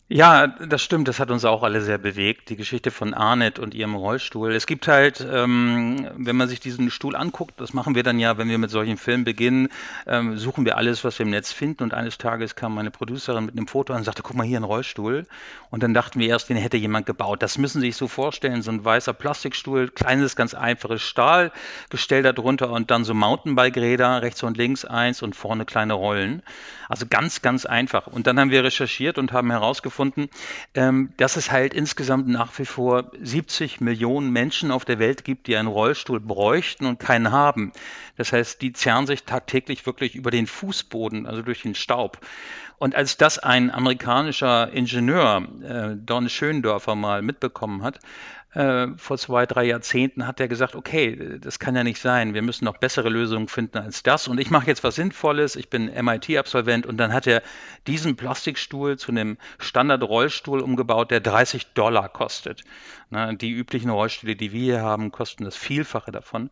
Ja, das stimmt. Das hat uns auch alle sehr bewegt. Die Geschichte von Arnett und ihrem Rollstuhl. Es gibt halt, ähm, wenn man sich diesen Stuhl anguckt, das machen wir dann ja, wenn wir mit solchen Filmen beginnen, ähm, suchen wir alles, was wir im Netz finden. Und eines Tages kam meine Producerin mit einem Foto an und sagte, guck mal hier ein Rollstuhl. Und dann dachten wir erst, den hätte jemand gebaut. Das müssen Sie sich so vorstellen. So ein weißer Plastikstuhl, kleines, ganz einfaches Stahlgestell darunter und dann so Mountainbike-Räder, rechts und links eins und vorne kleine Rollen. Also ganz, ganz einfach. Und dann haben wir recherchiert und haben herausgefunden, ähm, dass es halt insgesamt nach wie vor 70 Millionen Menschen auf der Welt gibt, die einen Rollstuhl bräuchten und keinen haben. Das heißt, die zerren sich tagtäglich wirklich über den Fußboden, also durch den Staub. Und als das ein amerikanischer Ingenieur, äh, Don Schöndorfer, mal mitbekommen hat, äh, vor zwei, drei Jahrzehnten hat er gesagt, okay, das kann ja nicht sein, wir müssen noch bessere Lösungen finden als das. Und ich mache jetzt was Sinnvolles, ich bin MIT-Absolvent und dann hat er diesen Plastikstuhl zu einem Standard-Rollstuhl umgebaut, der 30 Dollar kostet. Na, die üblichen Rollstühle, die wir hier haben, kosten das Vielfache davon.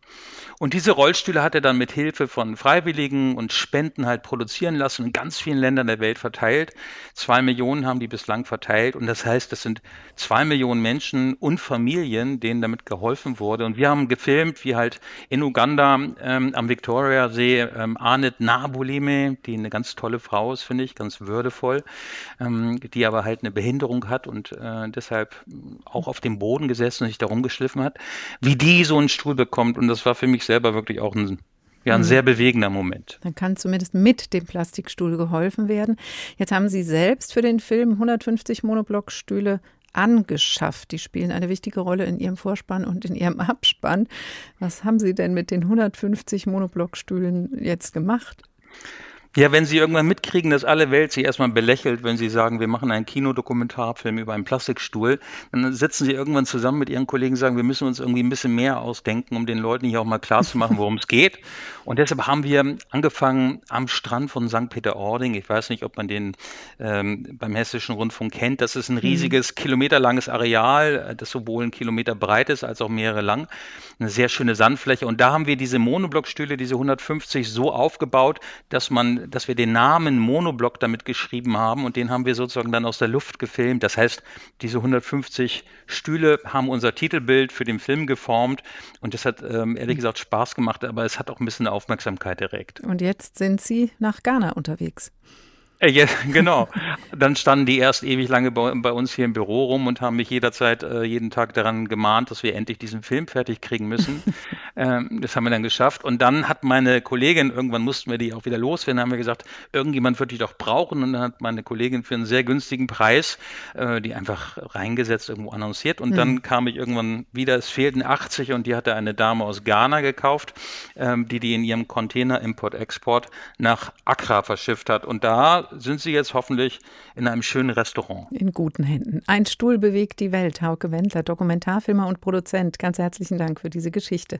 Und diese Rollstühle hat er dann mit Hilfe von Freiwilligen und Spenden halt produzieren lassen in ganz vielen Ländern der Welt verteilt. Zwei Millionen haben die bislang verteilt und das heißt, das sind zwei Millionen Menschen und Familien, denen damit geholfen wurde. Und wir haben gefilmt, wie halt in Uganda ähm, am Victoria-See ähm, Arnett Nabulime, die eine ganz tolle Frau ist, finde ich, ganz würdevoll, ähm, die aber halt eine Behinderung hat und äh, deshalb auch auf dem Boden gesessen und sich da rumgeschliffen hat, wie die so einen Stuhl bekommt. Und das war für mich selber wirklich auch ein ja, ein mhm. sehr bewegender Moment. Dann kann zumindest mit dem Plastikstuhl geholfen werden. Jetzt haben Sie selbst für den Film 150 Monoblockstühle angeschafft. Die spielen eine wichtige Rolle in Ihrem Vorspann und in Ihrem Abspann. Was haben Sie denn mit den 150 Monoblockstühlen jetzt gemacht? Ja, wenn Sie irgendwann mitkriegen, dass alle Welt Sie erstmal belächelt, wenn Sie sagen, wir machen einen Kinodokumentarfilm über einen Plastikstuhl, dann sitzen Sie irgendwann zusammen mit Ihren Kollegen und sagen, wir müssen uns irgendwie ein bisschen mehr ausdenken, um den Leuten hier auch mal klar zu machen, worum es geht. Und deshalb haben wir angefangen am Strand von St. Peter-Ording. Ich weiß nicht, ob man den ähm, beim Hessischen Rundfunk kennt. Das ist ein mhm. riesiges, mhm. kilometerlanges Areal, das sowohl ein Kilometer breit ist als auch mehrere lang. Eine sehr schöne Sandfläche. Und da haben wir diese Monoblockstühle, diese 150, so aufgebaut, dass man dass wir den Namen Monoblock damit geschrieben haben und den haben wir sozusagen dann aus der Luft gefilmt. Das heißt, diese 150 Stühle haben unser Titelbild für den Film geformt und das hat ähm, ehrlich gesagt Spaß gemacht, aber es hat auch ein bisschen Aufmerksamkeit erregt. Und jetzt sind Sie nach Ghana unterwegs. Äh, ja, genau. Dann standen die erst ewig lange bei, bei, uns hier im Büro rum und haben mich jederzeit äh, jeden Tag daran gemahnt, dass wir endlich diesen Film fertig kriegen müssen. ähm, das haben wir dann geschafft. Und dann hat meine Kollegin, irgendwann mussten wir die auch wieder loswerden, haben wir gesagt, irgendjemand wird die doch brauchen. Und dann hat meine Kollegin für einen sehr günstigen Preis äh, die einfach reingesetzt, irgendwo annonciert. Und mhm. dann kam ich irgendwann wieder, es fehlten 80 und die hatte eine Dame aus Ghana gekauft, ähm, die die in ihrem Container Import-Export nach Accra verschifft hat. Und da sind Sie jetzt hoffentlich in einem schönen Restaurant. In guten Händen. Ein Stuhl bewegt die Welt. Hauke Wendler, Dokumentarfilmer und Produzent. Ganz herzlichen Dank für diese Geschichte.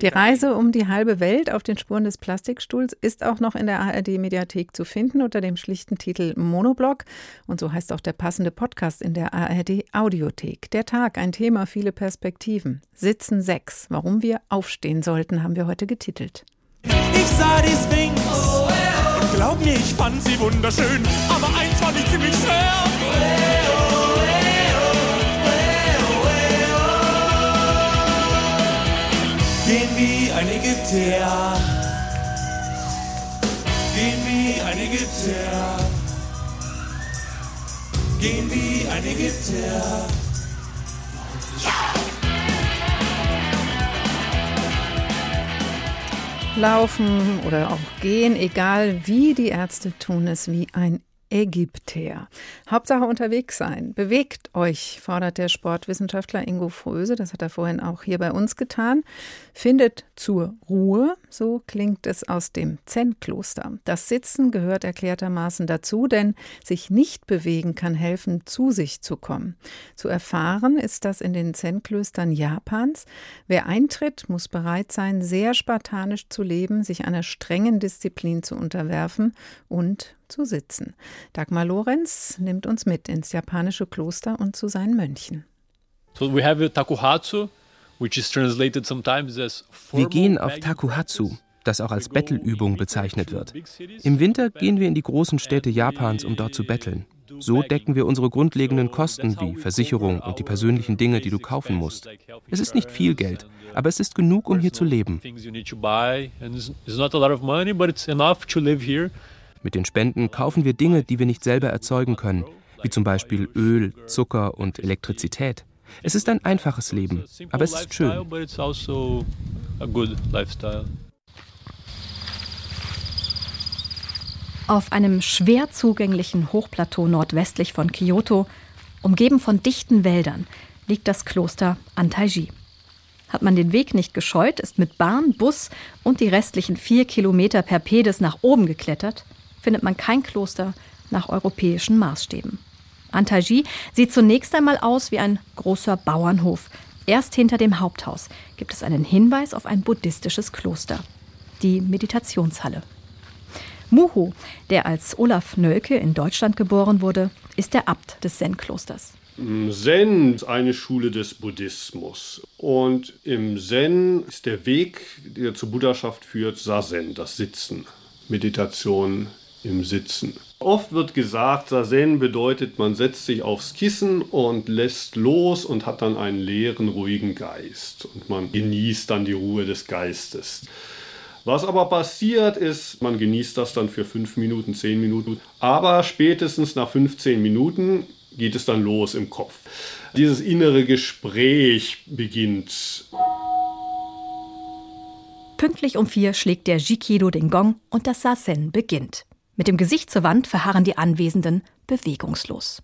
Die Reise um die halbe Welt auf den Spuren des Plastikstuhls ist auch noch in der ARD-Mediathek zu finden unter dem schlichten Titel Monoblock. Und so heißt auch der passende Podcast in der ARD-Audiothek. Der Tag, ein Thema, viele Perspektiven. Sitzen sechs. Warum wir aufstehen sollten, haben wir heute getitelt. Ich sah die Sphinx. Glaub mir, ich fand sie wunderschön, aber eins fand ich ziemlich schwer. Gehen wie ein Ägypter. Gehen wie ein Ägypter. Gehen wie ein Ägypter. Laufen oder auch gehen, egal wie, die Ärzte tun es wie ein Ägypter. Hauptsache unterwegs sein. Bewegt euch, fordert der Sportwissenschaftler Ingo Fröse, das hat er vorhin auch hier bei uns getan. Findet zur Ruhe, so klingt es aus dem Zen-Kloster. Das Sitzen gehört erklärtermaßen dazu, denn sich nicht bewegen kann helfen, zu sich zu kommen. Zu erfahren ist das in den Zen-Klöstern Japans. Wer eintritt, muss bereit sein, sehr spartanisch zu leben, sich einer strengen Disziplin zu unterwerfen und zu sitzen. Dagmar Lorenz nimmt uns mit ins japanische Kloster und zu seinen Mönchen. So we have Takuhatsu, Wir gehen auf Takuhatsu, das auch als Bettelübung bezeichnet wird. Im Winter gehen wir in die großen Städte Japans, um dort zu betteln. So decken wir unsere grundlegenden Kosten wie Versicherung und die persönlichen Dinge, die du kaufen musst. Es ist nicht viel Geld, aber es ist genug, um hier zu leben. Mit den Spenden kaufen wir Dinge, die wir nicht selber erzeugen können, wie zum Beispiel Öl, Zucker und Elektrizität. Es ist ein einfaches Leben, aber es ist schön. Auf einem schwer zugänglichen Hochplateau nordwestlich von Kyoto, umgeben von dichten Wäldern, liegt das Kloster Antaiji. Hat man den Weg nicht gescheut, ist mit Bahn, Bus und die restlichen vier Kilometer per Pedis nach oben geklettert, findet man kein Kloster nach europäischen Maßstäben. Antaji sieht zunächst einmal aus wie ein großer Bauernhof. Erst hinter dem Haupthaus gibt es einen Hinweis auf ein buddhistisches Kloster, die Meditationshalle. Muhu, der als Olaf Nölke in Deutschland geboren wurde, ist der Abt des Zen-Klosters. Zen ist eine Schule des Buddhismus. Und im Zen ist der Weg, der zur Buddhaschaft führt, Sazen, das Sitzen, Meditation im Sitzen. Oft wird gesagt, Sazen bedeutet, man setzt sich aufs Kissen und lässt los und hat dann einen leeren, ruhigen Geist. Und man genießt dann die Ruhe des Geistes. Was aber passiert ist, man genießt das dann für fünf Minuten, zehn Minuten. Aber spätestens nach 15 Minuten geht es dann los im Kopf. Dieses innere Gespräch beginnt. Pünktlich um vier schlägt der Jikido den Gong und das Sazen beginnt. Mit dem Gesicht zur Wand verharren die Anwesenden bewegungslos.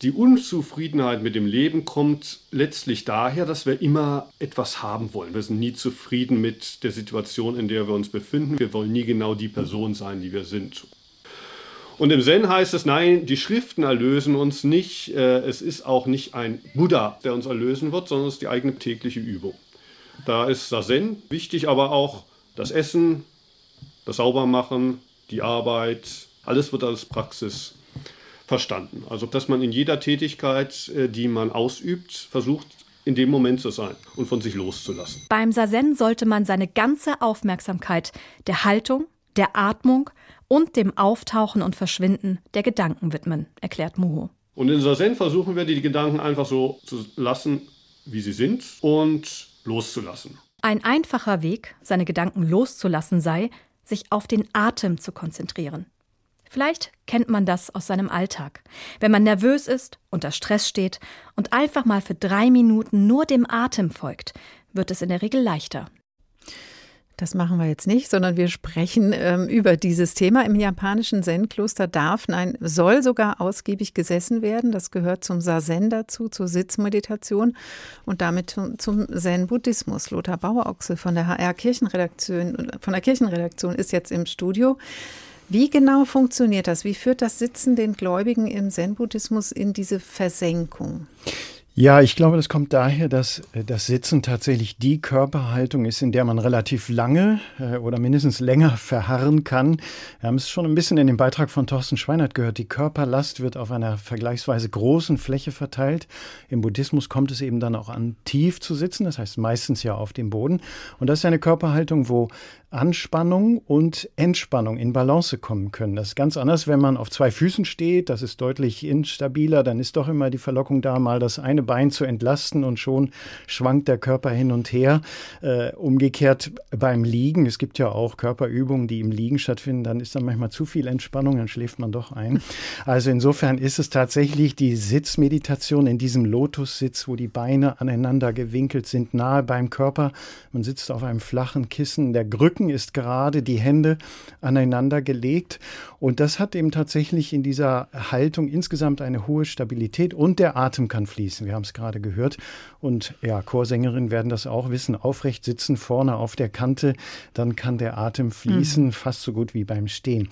Die Unzufriedenheit mit dem Leben kommt letztlich daher, dass wir immer etwas haben wollen. Wir sind nie zufrieden mit der Situation, in der wir uns befinden. Wir wollen nie genau die Person sein, die wir sind. Und im Zen heißt es, nein, die Schriften erlösen uns nicht. Äh, es ist auch nicht ein Buddha, der uns erlösen wird, sondern es ist die eigene tägliche Übung. Da ist das Zen wichtig, aber auch das Essen, das Saubermachen, die Arbeit, alles wird als Praxis verstanden. Also dass man in jeder Tätigkeit, äh, die man ausübt, versucht, in dem Moment zu sein und von sich loszulassen. Beim Sazen sollte man seine ganze Aufmerksamkeit der Haltung, der Atmung und dem Auftauchen und Verschwinden der Gedanken widmen, erklärt Muho. Und in Sazen versuchen wir, die Gedanken einfach so zu lassen, wie sie sind und loszulassen. Ein einfacher Weg, seine Gedanken loszulassen, sei, sich auf den Atem zu konzentrieren. Vielleicht kennt man das aus seinem Alltag. Wenn man nervös ist, unter Stress steht und einfach mal für drei Minuten nur dem Atem folgt, wird es in der Regel leichter. Das machen wir jetzt nicht, sondern wir sprechen ähm, über dieses Thema. Im japanischen Zen-Kloster darf, nein, soll sogar ausgiebig gesessen werden. Das gehört zum Sazen dazu, zur Sitzmeditation und damit zum, zum Zen-Buddhismus. Lothar Bauerochse von der HR Kirchenredaktion, von der Kirchenredaktion ist jetzt im Studio. Wie genau funktioniert das? Wie führt das Sitzen den Gläubigen im Zen-Buddhismus in diese Versenkung? Ja, ich glaube, das kommt daher, dass äh, das Sitzen tatsächlich die Körperhaltung ist, in der man relativ lange äh, oder mindestens länger verharren kann. Wir haben es schon ein bisschen in dem Beitrag von Thorsten Schweinert gehört. Die Körperlast wird auf einer vergleichsweise großen Fläche verteilt. Im Buddhismus kommt es eben dann auch an, tief zu sitzen, das heißt meistens ja auf dem Boden. Und das ist eine Körperhaltung, wo Anspannung und Entspannung in Balance kommen können. Das ist ganz anders, wenn man auf zwei Füßen steht. Das ist deutlich instabiler. Dann ist doch immer die Verlockung da, mal das eine Bein zu entlasten und schon schwankt der Körper hin und her. Äh, umgekehrt beim Liegen. Es gibt ja auch Körperübungen, die im Liegen stattfinden. Dann ist dann manchmal zu viel Entspannung, dann schläft man doch ein. Also insofern ist es tatsächlich die Sitzmeditation in diesem Lotussitz, wo die Beine aneinander gewinkelt sind, nahe beim Körper. Man sitzt auf einem flachen Kissen. Der Rücken Rücken ist gerade, die Hände aneinander gelegt. Und das hat eben tatsächlich in dieser Haltung insgesamt eine hohe Stabilität und der Atem kann fließen. Wir haben es gerade gehört. Und ja, Chorsängerinnen werden das auch wissen. Aufrecht sitzen vorne auf der Kante, dann kann der Atem fließen, mhm. fast so gut wie beim Stehen.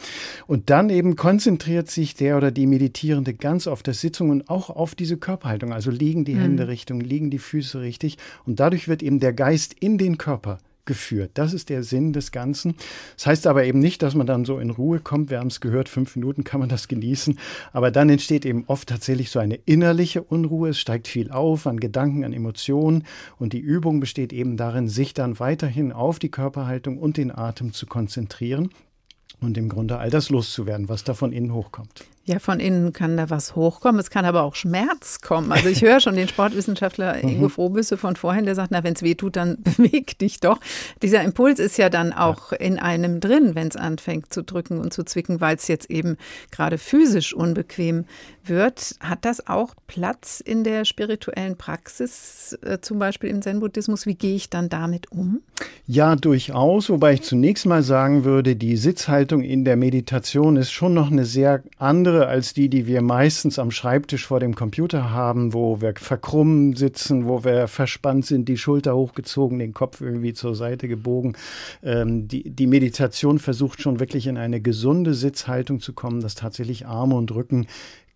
Und dann eben konzentriert sich der oder die Meditierende ganz auf das Sitzung und auch auf diese Körperhaltung. Also liegen die mhm. Hände Richtung, liegen die Füße richtig. Und dadurch wird eben der Geist in den Körper geführt. Das ist der Sinn des Ganzen. Das heißt aber eben nicht, dass man dann so in Ruhe kommt. Wir haben es gehört, fünf Minuten kann man das genießen. Aber dann entsteht eben oft tatsächlich so eine innerliche Unruhe. Es steigt viel auf an Gedanken, an Emotionen. Und die Übung besteht eben darin, sich dann weiterhin auf die Körperhaltung und den Atem zu konzentrieren. und im Grunde all das loszuwerden, was da von innen hochkommt. Ja, von innen kann da was hochkommen. Es kann aber auch Schmerz kommen. Also ich höre schon den Sportwissenschaftler mhm. Ingo Frohbüsse von vorhin, der sagt, na, wenn es weh tut, dann beweg dich doch. Dieser Impuls ist ja dann auch ja. in einem drin, wenn es anfängt zu drücken und zu zwicken, weil es jetzt eben gerade physisch unbequem wird. Hat das auch Platz in der spirituellen Praxis, äh, zum Beispiel im Zen-Buddhismus? Wie gehe ich dann damit um? Ja, durchaus. Wobei ich zunächst mal sagen würde, die Sitzhaltung in der Meditation ist schon noch eine sehr andere als die, die wir meistens am Schreibtisch vor dem Computer haben, wo wir verkrummen sitzen, wo wir verspannt sind, die Schulter hochgezogen, den Kopf irgendwie zur Seite gebogen. Ähm, die, die Meditation versucht schon wirklich in eine gesunde Sitzhaltung zu kommen, dass tatsächlich Arme und Rücken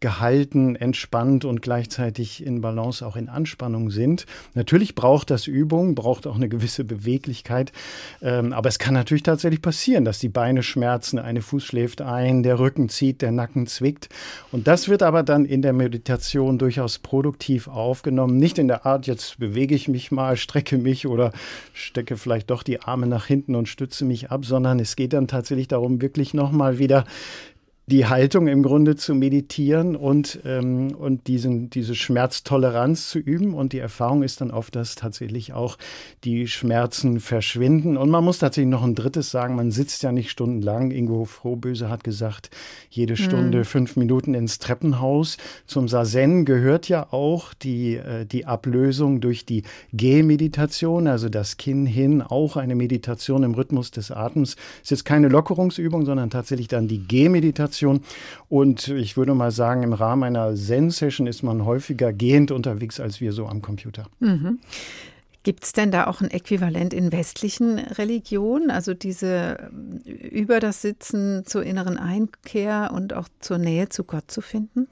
gehalten, entspannt und gleichzeitig in Balance auch in Anspannung sind. Natürlich braucht das Übung, braucht auch eine gewisse Beweglichkeit. Ähm, aber es kann natürlich tatsächlich passieren, dass die Beine schmerzen, eine Fuß schläft ein, der Rücken zieht, der Nacken zwickt. Und das wird aber dann in der Meditation durchaus produktiv aufgenommen. Nicht in der Art, jetzt bewege ich mich mal, strecke mich oder stecke vielleicht doch die Arme nach hinten und stütze mich ab, sondern es geht dann tatsächlich darum, wirklich nochmal wieder die Haltung im Grunde zu meditieren und, ähm, und diesen, diese Schmerztoleranz zu üben. Und die Erfahrung ist dann oft, dass tatsächlich auch die Schmerzen verschwinden. Und man muss tatsächlich noch ein drittes sagen, man sitzt ja nicht stundenlang. Ingo Frohböse hat gesagt, jede Stunde mhm. fünf Minuten ins Treppenhaus. Zum Sazen gehört ja auch die, äh, die Ablösung durch die Gehmeditation, also das Kinn hin, auch eine Meditation im Rhythmus des Atems. Ist jetzt keine Lockerungsübung, sondern tatsächlich dann die Gehmeditation Meditation. Und ich würde mal sagen, im Rahmen einer Zen-Session ist man häufiger gehend unterwegs als wir so am Computer. Mhm. Gibt es denn da auch ein Äquivalent in westlichen Religionen? Also diese über das Sitzen zur inneren Einkehr und auch zur Nähe zu Gott zu finden?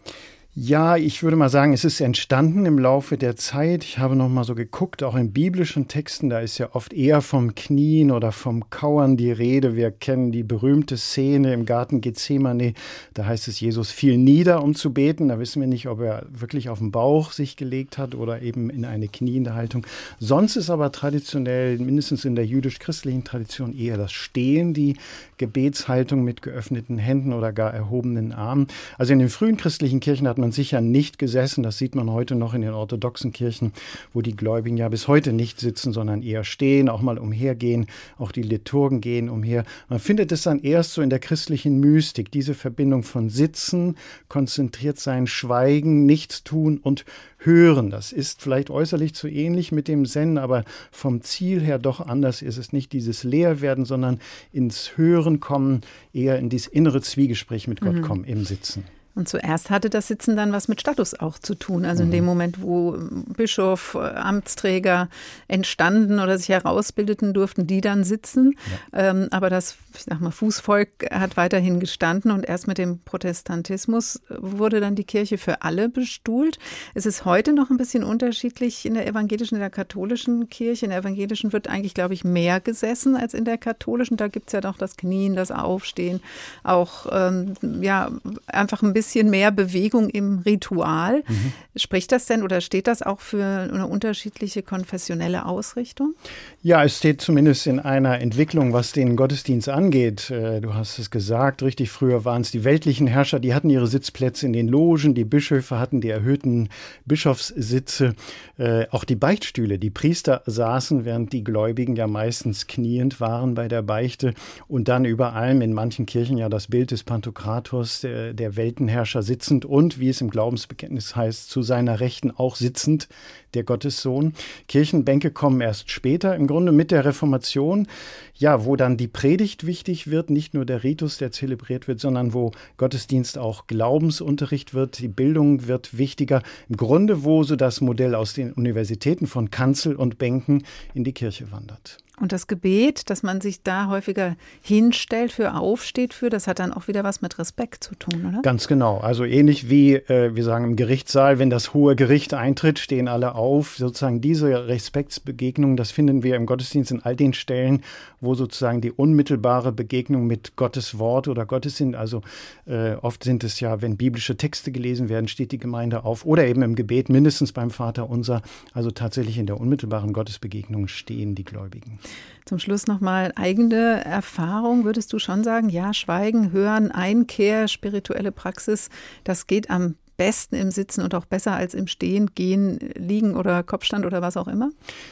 Ja, ich würde mal sagen, es ist entstanden im Laufe der Zeit. Ich habe noch mal so geguckt, auch in biblischen Texten, da ist ja oft eher vom Knien oder vom Kauern die Rede. Wir kennen die berühmte Szene im Garten Gethsemane. Da heißt es, Jesus fiel nieder, um zu beten. Da wissen wir nicht, ob er wirklich auf den Bauch sich gelegt hat oder eben in eine kniende Haltung. Sonst ist aber traditionell, mindestens in der jüdisch-christlichen Tradition, eher das Stehen, die Gebetshaltung mit geöffneten Händen oder gar erhobenen Armen. Also in den frühen christlichen Kirchen hat man man sicher nicht gesessen. Das sieht man heute noch in den orthodoxen Kirchen, wo die Gläubigen ja bis heute nicht sitzen, sondern eher stehen, auch mal umhergehen. Auch die Liturgen gehen umher. Man findet es dann erst so in der christlichen Mystik, diese Verbindung von Sitzen, konzentriert sein, Schweigen, Nichtstun und Hören. Das ist vielleicht äußerlich zu ähnlich mit dem Zen, aber vom Ziel her doch anders ist es nicht dieses Leerwerden, sondern ins Hören kommen, eher in dieses innere Zwiegespräch mit Gott mhm. kommen im Sitzen. Und zuerst hatte das Sitzen dann was mit Status auch zu tun. Also in dem mhm. Moment, wo Bischof, äh, Amtsträger entstanden oder sich herausbildeten, durften die dann sitzen. Ja. Ähm, aber das, ich sag mal, Fußvolk hat weiterhin gestanden und erst mit dem Protestantismus wurde dann die Kirche für alle bestuhlt. Es ist heute noch ein bisschen unterschiedlich in der evangelischen, in der katholischen Kirche. In der evangelischen wird eigentlich, glaube ich, mehr gesessen als in der katholischen. Da gibt es ja doch das Knien, das Aufstehen, auch ähm, ja einfach ein bisschen bisschen mehr Bewegung im Ritual. Mhm. Spricht das denn oder steht das auch für eine unterschiedliche konfessionelle Ausrichtung? Ja, es steht zumindest in einer Entwicklung, was den Gottesdienst angeht. Äh, du hast es gesagt, richtig früher waren es die weltlichen Herrscher, die hatten ihre Sitzplätze in den Logen, die Bischöfe hatten die erhöhten Bischofssitze, äh, auch die Beichtstühle. Die Priester saßen, während die Gläubigen ja meistens kniend waren bei der Beichte und dann über allem in manchen Kirchen ja das Bild des Pantokratos, der, der Weltenherrscher sitzend und, wie es im Glaubensbekenntnis heißt, zu seiner Rechten auch sitzend, der Gottessohn. Kirchenbänke kommen erst später, im Grunde mit der Reformation, ja, wo dann die Predigt wichtig wird, nicht nur der Ritus, der zelebriert wird, sondern wo Gottesdienst auch Glaubensunterricht wird, die Bildung wird wichtiger. Im Grunde, wo so das Modell aus den Universitäten von Kanzel und Bänken in die Kirche wandert. Und das Gebet, dass man sich da häufiger hinstellt, für aufsteht, für, das hat dann auch wieder was mit Respekt zu tun, oder? Ganz genau. Also ähnlich wie, äh, wir sagen im Gerichtssaal, wenn das hohe Gericht eintritt, stehen alle auf. Sozusagen diese Respektsbegegnung, das finden wir im Gottesdienst in all den Stellen, wo sozusagen die unmittelbar unmittelbare Begegnung mit Gottes Wort oder Gottessinn. Also äh, oft sind es ja, wenn biblische Texte gelesen werden, steht die Gemeinde auf oder eben im Gebet, mindestens beim Vater unser. Also tatsächlich in der unmittelbaren Gottesbegegnung stehen die Gläubigen. Zum Schluss nochmal eigene Erfahrung. Würdest du schon sagen, ja, Schweigen, Hören, Einkehr, spirituelle Praxis, das geht am besten im Sitzen und auch besser als im Stehen, Gehen, Liegen oder Kopfstand oder was auch immer?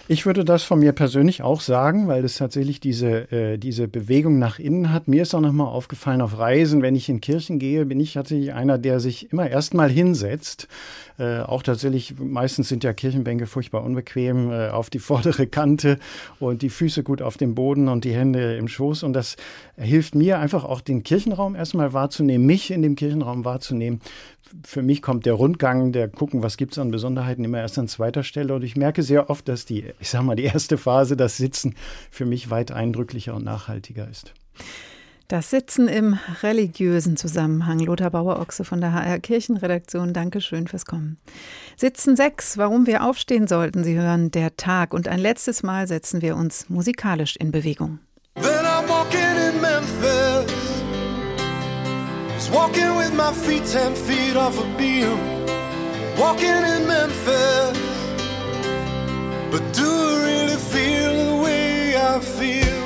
Ich würde das von mir persönlich auch sagen, weil es tatsächlich diese, äh, diese Bewegung nach innen hat. Mir ist auch nochmal aufgefallen auf Reisen, wenn ich in Kirchen gehe, bin ich tatsächlich einer, der sich immer erstmal hinsetzt. Äh, auch tatsächlich, meistens sind ja Kirchenbänke furchtbar unbequem, äh, auf die vordere Kante und die Füße gut auf dem Boden und die Hände im Schoß. Und das hilft mir einfach auch den Kirchenraum erstmal wahrzunehmen, mich in dem Kirchenraum wahrzunehmen, für mich kommt der Rundgang, der gucken, was gibt es an Besonderheiten, immer erst an zweiter Stelle. Und ich merke sehr oft, dass die, ich sag mal, die erste Phase, das Sitzen, für mich weit eindrücklicher und nachhaltiger ist. Das Sitzen im religiösen Zusammenhang. Lothar Bauer-Ochse von der HR Kirchenredaktion. Dankeschön fürs Kommen. Sitzen 6. Warum wir aufstehen sollten. Sie hören der Tag. Und ein letztes Mal setzen wir uns musikalisch in Bewegung. Then Just walking with my feet ten feet off a beam. Walking in Memphis. But do I really feel the way I feel?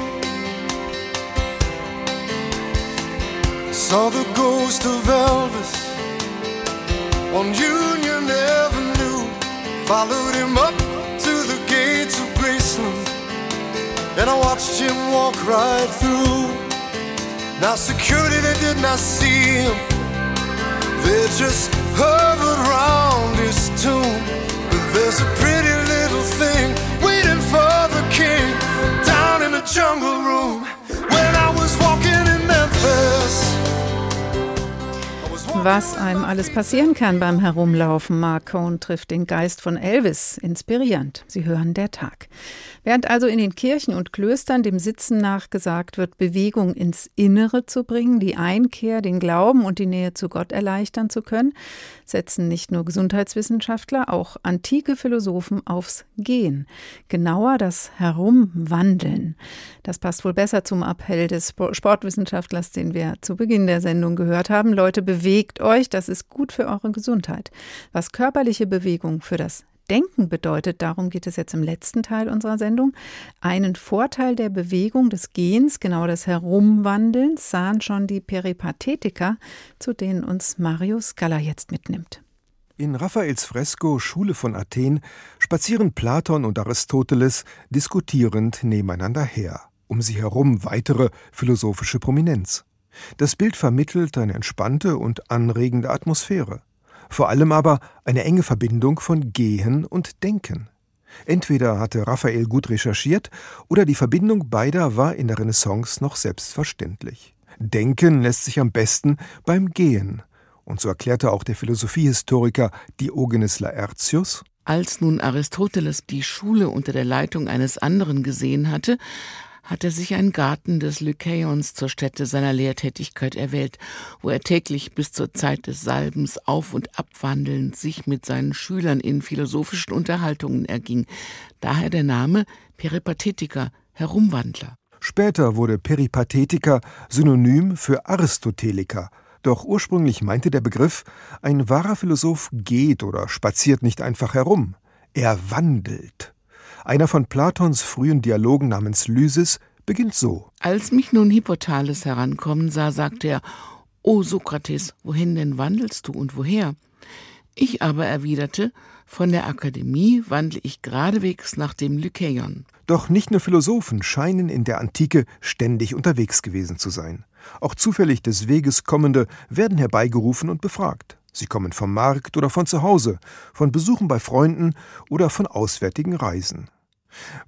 Saw the ghost of Elvis on Union Avenue. Followed him up to the gates of Graceland. And I watched him walk right through. Now security they did not see him. They just Was einem alles passieren kann beim Herumlaufen. Mark Cohn trifft den Geist von Elvis. Inspirierend. Sie hören der Tag. Während also in den Kirchen und Klöstern dem Sitzen nachgesagt wird, Bewegung ins Innere zu bringen, die Einkehr, den Glauben und die Nähe zu Gott erleichtern zu können, setzen nicht nur Gesundheitswissenschaftler, auch antike Philosophen aufs Gehen. Genauer das Herumwandeln. Das passt wohl besser zum Appell des Sportwissenschaftlers, den wir zu Beginn der Sendung gehört haben. Leute, bewegt euch, das ist gut für eure Gesundheit. Was körperliche Bewegung für das Denken bedeutet, darum geht es jetzt im letzten Teil unserer Sendung, einen Vorteil der Bewegung des Gehens, genau des Herumwandelns, sahen schon die Peripathetiker, zu denen uns Mario Scala jetzt mitnimmt. In Raffaels Fresko Schule von Athen spazieren Platon und Aristoteles diskutierend nebeneinander her, um sie herum weitere philosophische Prominenz. Das Bild vermittelt eine entspannte und anregende Atmosphäre vor allem aber eine enge Verbindung von Gehen und Denken. Entweder hatte Raphael gut recherchiert oder die Verbindung beider war in der Renaissance noch selbstverständlich. Denken lässt sich am besten beim Gehen. Und so erklärte auch der Philosophiehistoriker Diogenes Laertius, als nun Aristoteles die Schule unter der Leitung eines anderen gesehen hatte, hat er sich einen Garten des Lykeions zur Stätte seiner Lehrtätigkeit erwählt, wo er täglich bis zur Zeit des Salbens auf und abwandelnd sich mit seinen Schülern in philosophischen Unterhaltungen erging. Daher der Name Peripathetiker, Herumwandler. Später wurde Peripathetiker Synonym für Aristoteliker, doch ursprünglich meinte der Begriff, ein wahrer Philosoph geht oder spaziert nicht einfach herum, er wandelt. Einer von Platons frühen Dialogen namens Lysis beginnt so. Als mich nun Hippothales herankommen sah, sagte er, O Sokrates, wohin denn wandelst du und woher? Ich aber erwiderte, von der Akademie wandle ich geradewegs nach dem Lykeion. Doch nicht nur Philosophen scheinen in der Antike ständig unterwegs gewesen zu sein. Auch zufällig des Weges kommende werden herbeigerufen und befragt. Sie kommen vom Markt oder von zu Hause, von Besuchen bei Freunden oder von auswärtigen Reisen.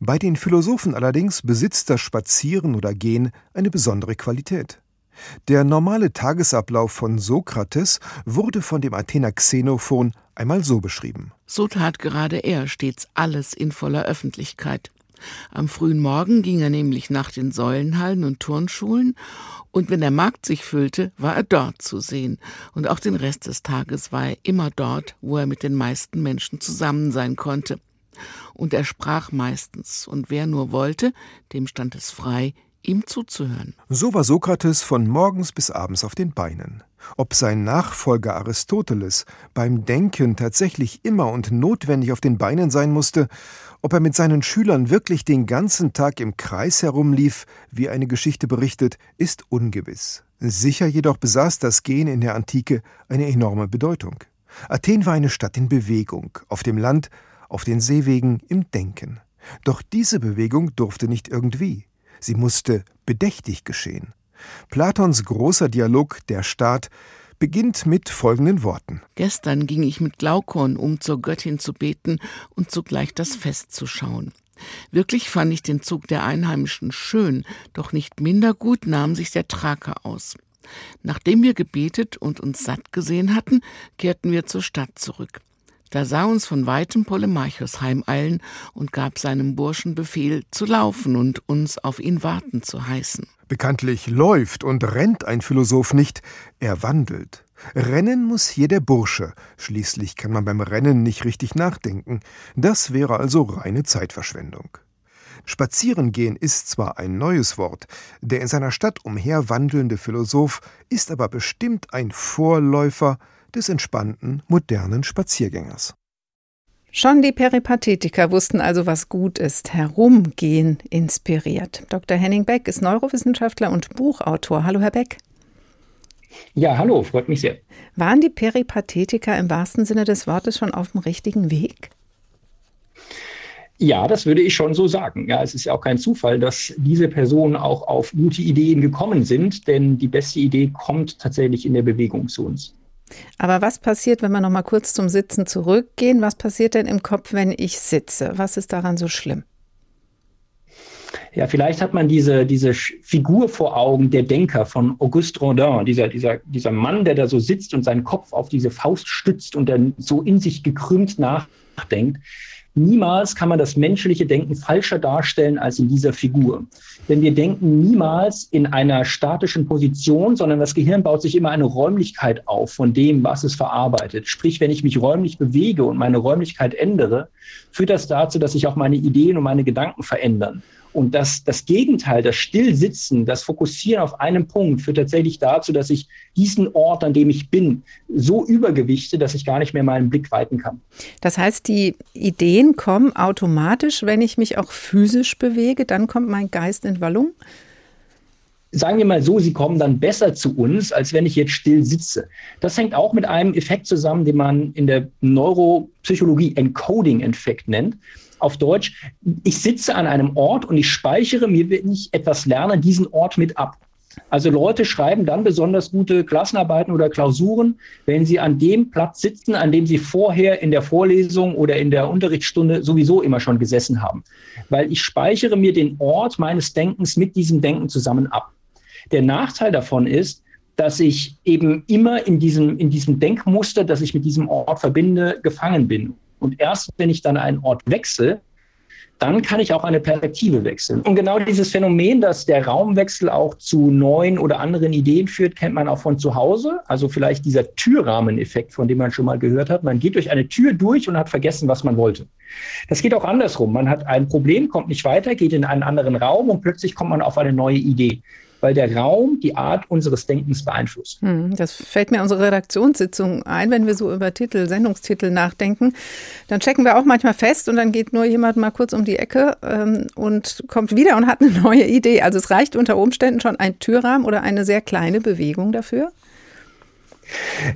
Bei den Philosophen allerdings besitzt das Spazieren oder Gehen eine besondere Qualität. Der normale Tagesablauf von Sokrates wurde von dem Athener Xenophon einmal so beschrieben. So tat gerade er stets alles in voller Öffentlichkeit. Am frühen Morgen ging er nämlich nach den Säulenhallen und Turnschulen und wenn der Markt sich füllte, war er dort zu sehen. Und auch den Rest des Tages war er immer dort, wo er mit den meisten Menschen zusammen sein konnte. Und er sprach meistens, und wer nur wollte, dem stand es frei, ihm zuzuhören. So war Sokrates von morgens bis abends auf den Beinen. Ob sein Nachfolger Aristoteles beim Denken tatsächlich immer und notwendig auf den Beinen sein musste, ob er mit seinen Schülern wirklich den ganzen Tag im Kreis herumlief, wie eine Geschichte berichtet, ist ungewiss. Sicher jedoch besaß das Gehen in der Antike eine enorme Bedeutung. Athen war eine Stadt in Bewegung, auf dem Land, auf den Seewegen, im Denken. Doch diese Bewegung durfte nicht irgendwie. Sie musste bedächtig geschehen. Platons großer Dialog Der Staat beginnt mit folgenden Worten. Gestern ging ich mit Glaukon, um zur Göttin zu beten und zugleich das Fest zu schauen. Wirklich fand ich den Zug der Einheimischen schön, doch nicht minder gut nahm sich der Thraker aus. Nachdem wir gebetet und uns satt gesehen hatten, kehrten wir zur Stadt zurück. Da sah uns von weitem Polemarchus heimeilen und gab seinem Burschen Befehl, zu laufen und uns auf ihn warten zu heißen. Bekanntlich läuft und rennt ein Philosoph nicht, er wandelt. Rennen muss hier der Bursche, schließlich kann man beim Rennen nicht richtig nachdenken, das wäre also reine Zeitverschwendung. Spazierengehen ist zwar ein neues Wort, der in seiner Stadt umherwandelnde Philosoph ist aber bestimmt ein Vorläufer des entspannten, modernen Spaziergängers. Schon die Peripathetiker wussten also, was gut ist. Herumgehen inspiriert. Dr. Henning Beck ist Neurowissenschaftler und Buchautor. Hallo, Herr Beck. Ja, hallo, freut mich sehr. Waren die Peripathetiker im wahrsten Sinne des Wortes schon auf dem richtigen Weg? Ja, das würde ich schon so sagen. Ja, es ist ja auch kein Zufall, dass diese Personen auch auf gute Ideen gekommen sind, denn die beste Idee kommt tatsächlich in der Bewegung zu uns. Aber was passiert, wenn wir noch mal kurz zum Sitzen zurückgehen? Was passiert denn im Kopf, wenn ich sitze? Was ist daran so schlimm? Ja, vielleicht hat man diese, diese Figur vor Augen, der Denker von Auguste Rodin, dieser, dieser, dieser Mann, der da so sitzt und seinen Kopf auf diese Faust stützt und dann so in sich gekrümmt nachdenkt. Niemals kann man das menschliche Denken falscher darstellen als in dieser Figur. Denn wir denken niemals in einer statischen Position, sondern das Gehirn baut sich immer eine Räumlichkeit auf von dem, was es verarbeitet. Sprich, wenn ich mich räumlich bewege und meine Räumlichkeit ändere, führt das dazu, dass sich auch meine Ideen und meine Gedanken verändern. Und das, das Gegenteil, das Stillsitzen, das Fokussieren auf einen Punkt führt tatsächlich dazu, dass ich diesen Ort, an dem ich bin, so übergewichte, dass ich gar nicht mehr meinen Blick weiten kann. Das heißt, die Ideen kommen automatisch, wenn ich mich auch physisch bewege, dann kommt mein Geist in Wallung? sagen wir mal so, sie kommen dann besser zu uns, als wenn ich jetzt still sitze. Das hängt auch mit einem Effekt zusammen, den man in der Neuropsychologie Encoding-Effekt nennt auf Deutsch, ich sitze an einem Ort und ich speichere mir, wenn ich etwas lerne, diesen Ort mit ab. Also Leute schreiben dann besonders gute Klassenarbeiten oder Klausuren, wenn sie an dem Platz sitzen, an dem sie vorher in der Vorlesung oder in der Unterrichtsstunde sowieso immer schon gesessen haben. Weil ich speichere mir den Ort meines Denkens mit diesem Denken zusammen ab. Der Nachteil davon ist, dass ich eben immer in diesem, in diesem Denkmuster, das ich mit diesem Ort verbinde, gefangen bin. Und erst wenn ich dann einen Ort wechsle, dann kann ich auch eine Perspektive wechseln. Und genau dieses Phänomen, dass der Raumwechsel auch zu neuen oder anderen Ideen führt, kennt man auch von zu Hause. Also vielleicht dieser Türrahmeneffekt, von dem man schon mal gehört hat. Man geht durch eine Tür durch und hat vergessen, was man wollte. Das geht auch andersrum. Man hat ein Problem, kommt nicht weiter, geht in einen anderen Raum und plötzlich kommt man auf eine neue Idee weil der Raum die Art unseres Denkens beeinflusst. Hm, das fällt mir unsere Redaktionssitzung ein, wenn wir so über Titel, Sendungstitel nachdenken. Dann checken wir auch manchmal fest und dann geht nur jemand mal kurz um die Ecke ähm, und kommt wieder und hat eine neue Idee. Also es reicht unter Umständen schon ein Türrahmen oder eine sehr kleine Bewegung dafür.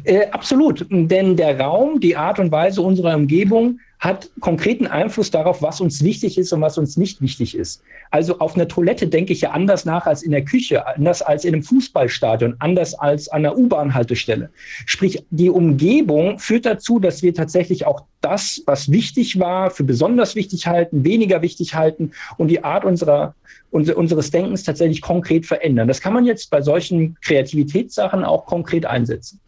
Äh, absolut, denn der Raum, die Art und Weise unserer Umgebung hat konkreten Einfluss darauf, was uns wichtig ist und was uns nicht wichtig ist. Also auf einer Toilette denke ich ja anders nach als in der Küche, anders als in einem Fußballstadion, anders als an einer U-Bahn-Haltestelle. Sprich, die Umgebung führt dazu, dass wir tatsächlich auch das, was wichtig war, für besonders wichtig halten, weniger wichtig halten und die Art unserer, unseres Denkens tatsächlich konkret verändern. Das kann man jetzt bei solchen Kreativitätssachen auch konkret einsetzen.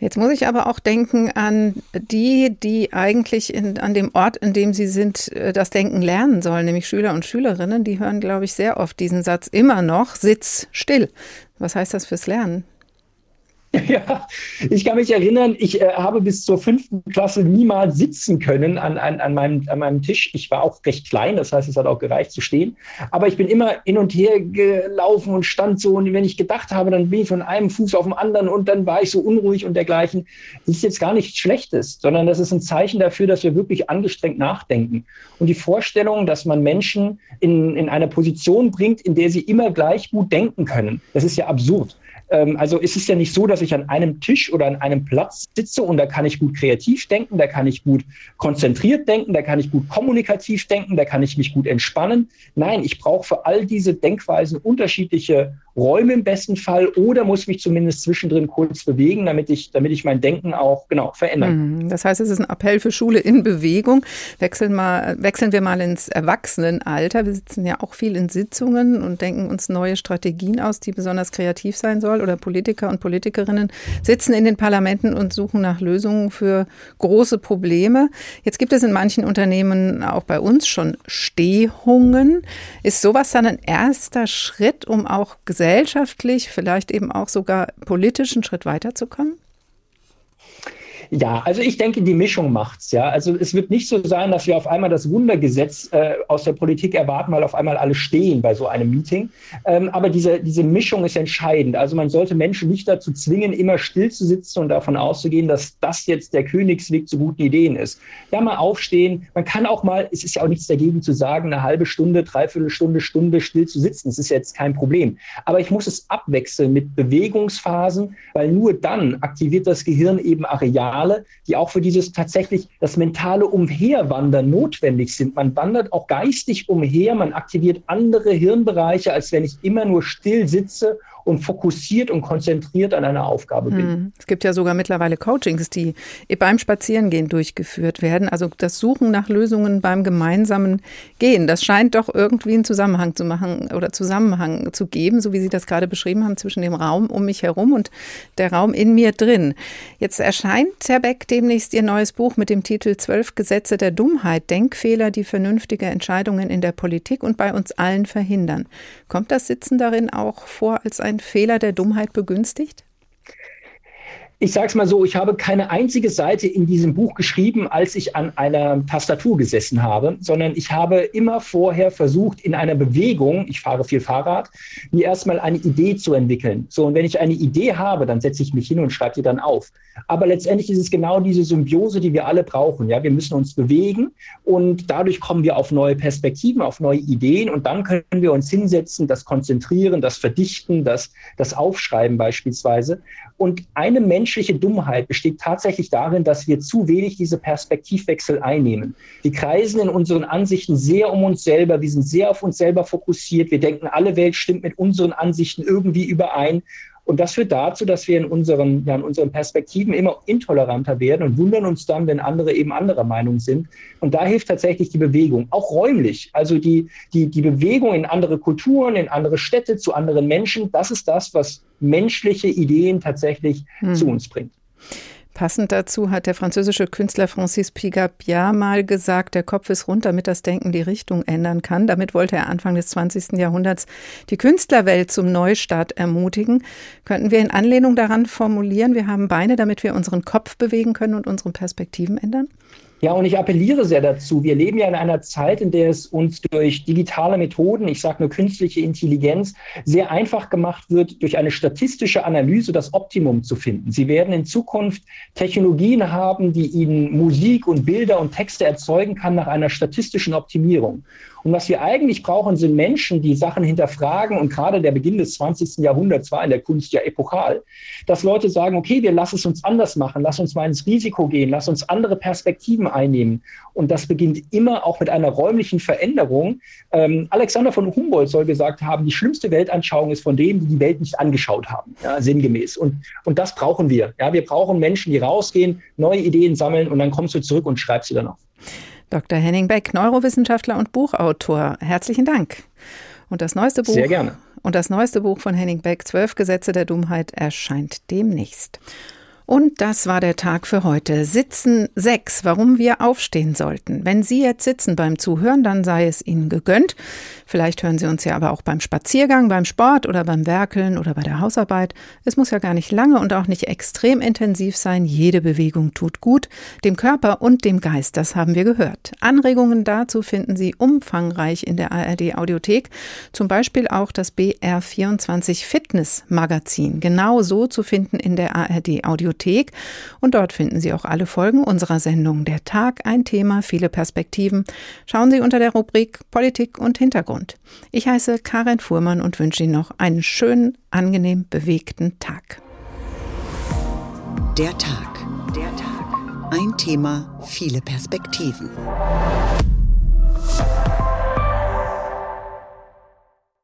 Jetzt muss ich aber auch denken an die, die eigentlich in, an dem Ort, in dem sie sind, äh, das Denken lernen sollen, nämlich Schüler und Schülerinnen. Die hören, glaube ich, sehr oft diesen Satz immer noch, sitz still. Was heißt das fürs Lernen? Ja, ich kann mich erinnern, ich äh, habe bis zur fünften Klasse niemals sitzen können an, an, an, meinem, an meinem Tisch. Ich war auch recht klein, das heißt, es hat auch gereicht zu stehen. Aber ich bin immer hin und her gelaufen und stand so. Und wenn ich gedacht habe, dann bin ich von einem Fuß auf den anderen und dann war ich so unruhig und dergleichen. Das ist jetzt gar nichts Schlechtes, sondern das ist ein Zeichen dafür, dass wir wirklich angestrengt nachdenken. Und die Vorstellung, dass man Menschen in, in eine Position bringt, in der sie immer gleich gut denken können, das ist ja absurd. Ähm, also es ist ja nicht so, dass ich an einem Tisch oder an einem Platz sitze und da kann ich gut kreativ denken, da kann ich gut konzentriert denken, da kann ich gut kommunikativ denken, da kann ich mich gut entspannen. Nein, ich brauche für all diese Denkweisen unterschiedliche Räume im besten Fall oder muss mich zumindest zwischendrin kurz bewegen, damit ich, damit ich mein Denken auch genau verändern. Mhm. Das heißt, es ist ein Appell für Schule in Bewegung. Wechseln, mal, wechseln wir mal ins Erwachsenenalter. Wir sitzen ja auch viel in Sitzungen und denken uns neue Strategien aus, die besonders kreativ sein sollen. Oder Politiker und Politikerinnen sitzen in den Parlamenten und suchen nach Lösungen für große Probleme. Jetzt gibt es in manchen Unternehmen, auch bei uns, schon Stehungen. Ist sowas dann ein erster Schritt, um auch gesellschaftlich, vielleicht eben auch sogar politisch einen Schritt weiterzukommen? Ja, also ich denke, die Mischung macht's. Ja, also es wird nicht so sein, dass wir auf einmal das Wundergesetz äh, aus der Politik erwarten, weil auf einmal alle stehen bei so einem Meeting. Ähm, aber diese, diese Mischung ist entscheidend. Also man sollte Menschen nicht dazu zwingen, immer still zu sitzen und davon auszugehen, dass das jetzt der Königsweg zu guten Ideen ist. Ja, mal aufstehen. Man kann auch mal, es ist ja auch nichts dagegen zu sagen, eine halbe Stunde, dreiviertel Stunde, Stunde still zu sitzen. Das ist jetzt kein Problem. Aber ich muss es abwechseln mit Bewegungsphasen, weil nur dann aktiviert das Gehirn eben Areale, Signale, die auch für dieses tatsächlich das mentale Umherwandern notwendig sind. Man wandert auch geistig umher, man aktiviert andere Hirnbereiche, als wenn ich immer nur still sitze und fokussiert und konzentriert an einer Aufgabe bin. Hm. Es gibt ja sogar mittlerweile Coachings, die beim Spazierengehen durchgeführt werden. Also das Suchen nach Lösungen beim gemeinsamen Gehen. Das scheint doch irgendwie einen Zusammenhang zu machen oder Zusammenhang zu geben, so wie Sie das gerade beschrieben haben, zwischen dem Raum um mich herum und der Raum in mir drin. Jetzt erscheint, Herr Beck, demnächst Ihr neues Buch mit dem Titel Zwölf Gesetze der Dummheit, Denkfehler, die vernünftige Entscheidungen in der Politik und bei uns allen verhindern. Kommt das Sitzen darin auch vor als ein Fehler der Dummheit begünstigt? Ich sage es mal so, ich habe keine einzige Seite in diesem Buch geschrieben, als ich an einer Tastatur gesessen habe, sondern ich habe immer vorher versucht, in einer Bewegung, ich fahre viel Fahrrad, mir erstmal eine Idee zu entwickeln. So, und wenn ich eine Idee habe, dann setze ich mich hin und schreibe die dann auf. Aber letztendlich ist es genau diese Symbiose, die wir alle brauchen. Ja, wir müssen uns bewegen und dadurch kommen wir auf neue Perspektiven, auf neue Ideen und dann können wir uns hinsetzen, das konzentrieren, das verdichten, das, das aufschreiben beispielsweise. Und eine menschliche Dummheit besteht tatsächlich darin, dass wir zu wenig diese Perspektivwechsel einnehmen. Wir kreisen in unseren Ansichten sehr um uns selber. Wir sind sehr auf uns selber fokussiert. Wir denken, alle Welt stimmt mit unseren Ansichten irgendwie überein. Und das führt dazu, dass wir in unseren, ja, in unseren Perspektiven immer intoleranter werden und wundern uns dann, wenn andere eben anderer Meinung sind. Und da hilft tatsächlich die Bewegung, auch räumlich. Also die, die, die Bewegung in andere Kulturen, in andere Städte, zu anderen Menschen, das ist das, was menschliche Ideen tatsächlich hm. zu uns bringt. Passend dazu hat der französische Künstler Francis Pigapia mal gesagt, der Kopf ist rund, damit das Denken die Richtung ändern kann. Damit wollte er Anfang des 20. Jahrhunderts die Künstlerwelt zum Neustart ermutigen. Könnten wir in Anlehnung daran formulieren, wir haben Beine, damit wir unseren Kopf bewegen können und unsere Perspektiven ändern? Ja, und ich appelliere sehr dazu. Wir leben ja in einer Zeit, in der es uns durch digitale Methoden, ich sage nur künstliche Intelligenz, sehr einfach gemacht wird, durch eine statistische Analyse das Optimum zu finden. Sie werden in Zukunft Technologien haben, die Ihnen Musik und Bilder und Texte erzeugen kann nach einer statistischen Optimierung. Und was wir eigentlich brauchen, sind Menschen, die Sachen hinterfragen. Und gerade der Beginn des 20. Jahrhunderts war in der Kunst ja epochal, dass Leute sagen, okay, wir lassen es uns anders machen, lass uns mal ins Risiko gehen, lass uns andere Perspektiven einnehmen. Und das beginnt immer auch mit einer räumlichen Veränderung. Ähm, Alexander von Humboldt soll gesagt haben, die schlimmste Weltanschauung ist von denen, die die Welt nicht angeschaut haben, ja, sinngemäß. Und, und das brauchen wir. Ja, wir brauchen Menschen, die rausgehen, neue Ideen sammeln und dann kommst du zurück und schreibst sie dann auf. Dr. Henning Beck, Neurowissenschaftler und Buchautor. Herzlichen Dank. Und das neueste Buch. Sehr gerne. Und das neueste Buch von Henning Beck, Zwölf Gesetze der Dummheit, erscheint demnächst. Und das war der Tag für heute. Sitzen 6, warum wir aufstehen sollten. Wenn Sie jetzt sitzen beim Zuhören, dann sei es Ihnen gegönnt. Vielleicht hören Sie uns ja aber auch beim Spaziergang, beim Sport oder beim Werkeln oder bei der Hausarbeit. Es muss ja gar nicht lange und auch nicht extrem intensiv sein. Jede Bewegung tut gut, dem Körper und dem Geist, das haben wir gehört. Anregungen dazu finden Sie umfangreich in der ARD Audiothek, zum Beispiel auch das BR24 Fitness Magazin, genau so zu finden in der ARD Audiothek. Und dort finden Sie auch alle Folgen unserer Sendung Der Tag, ein Thema, viele Perspektiven. Schauen Sie unter der Rubrik Politik und Hintergrund. Hintergrund. Ich heiße Karin Fuhrmann und wünsche Ihnen noch einen schönen, angenehm bewegten Tag. Der Tag. Der Tag. Ein Thema, viele Perspektiven.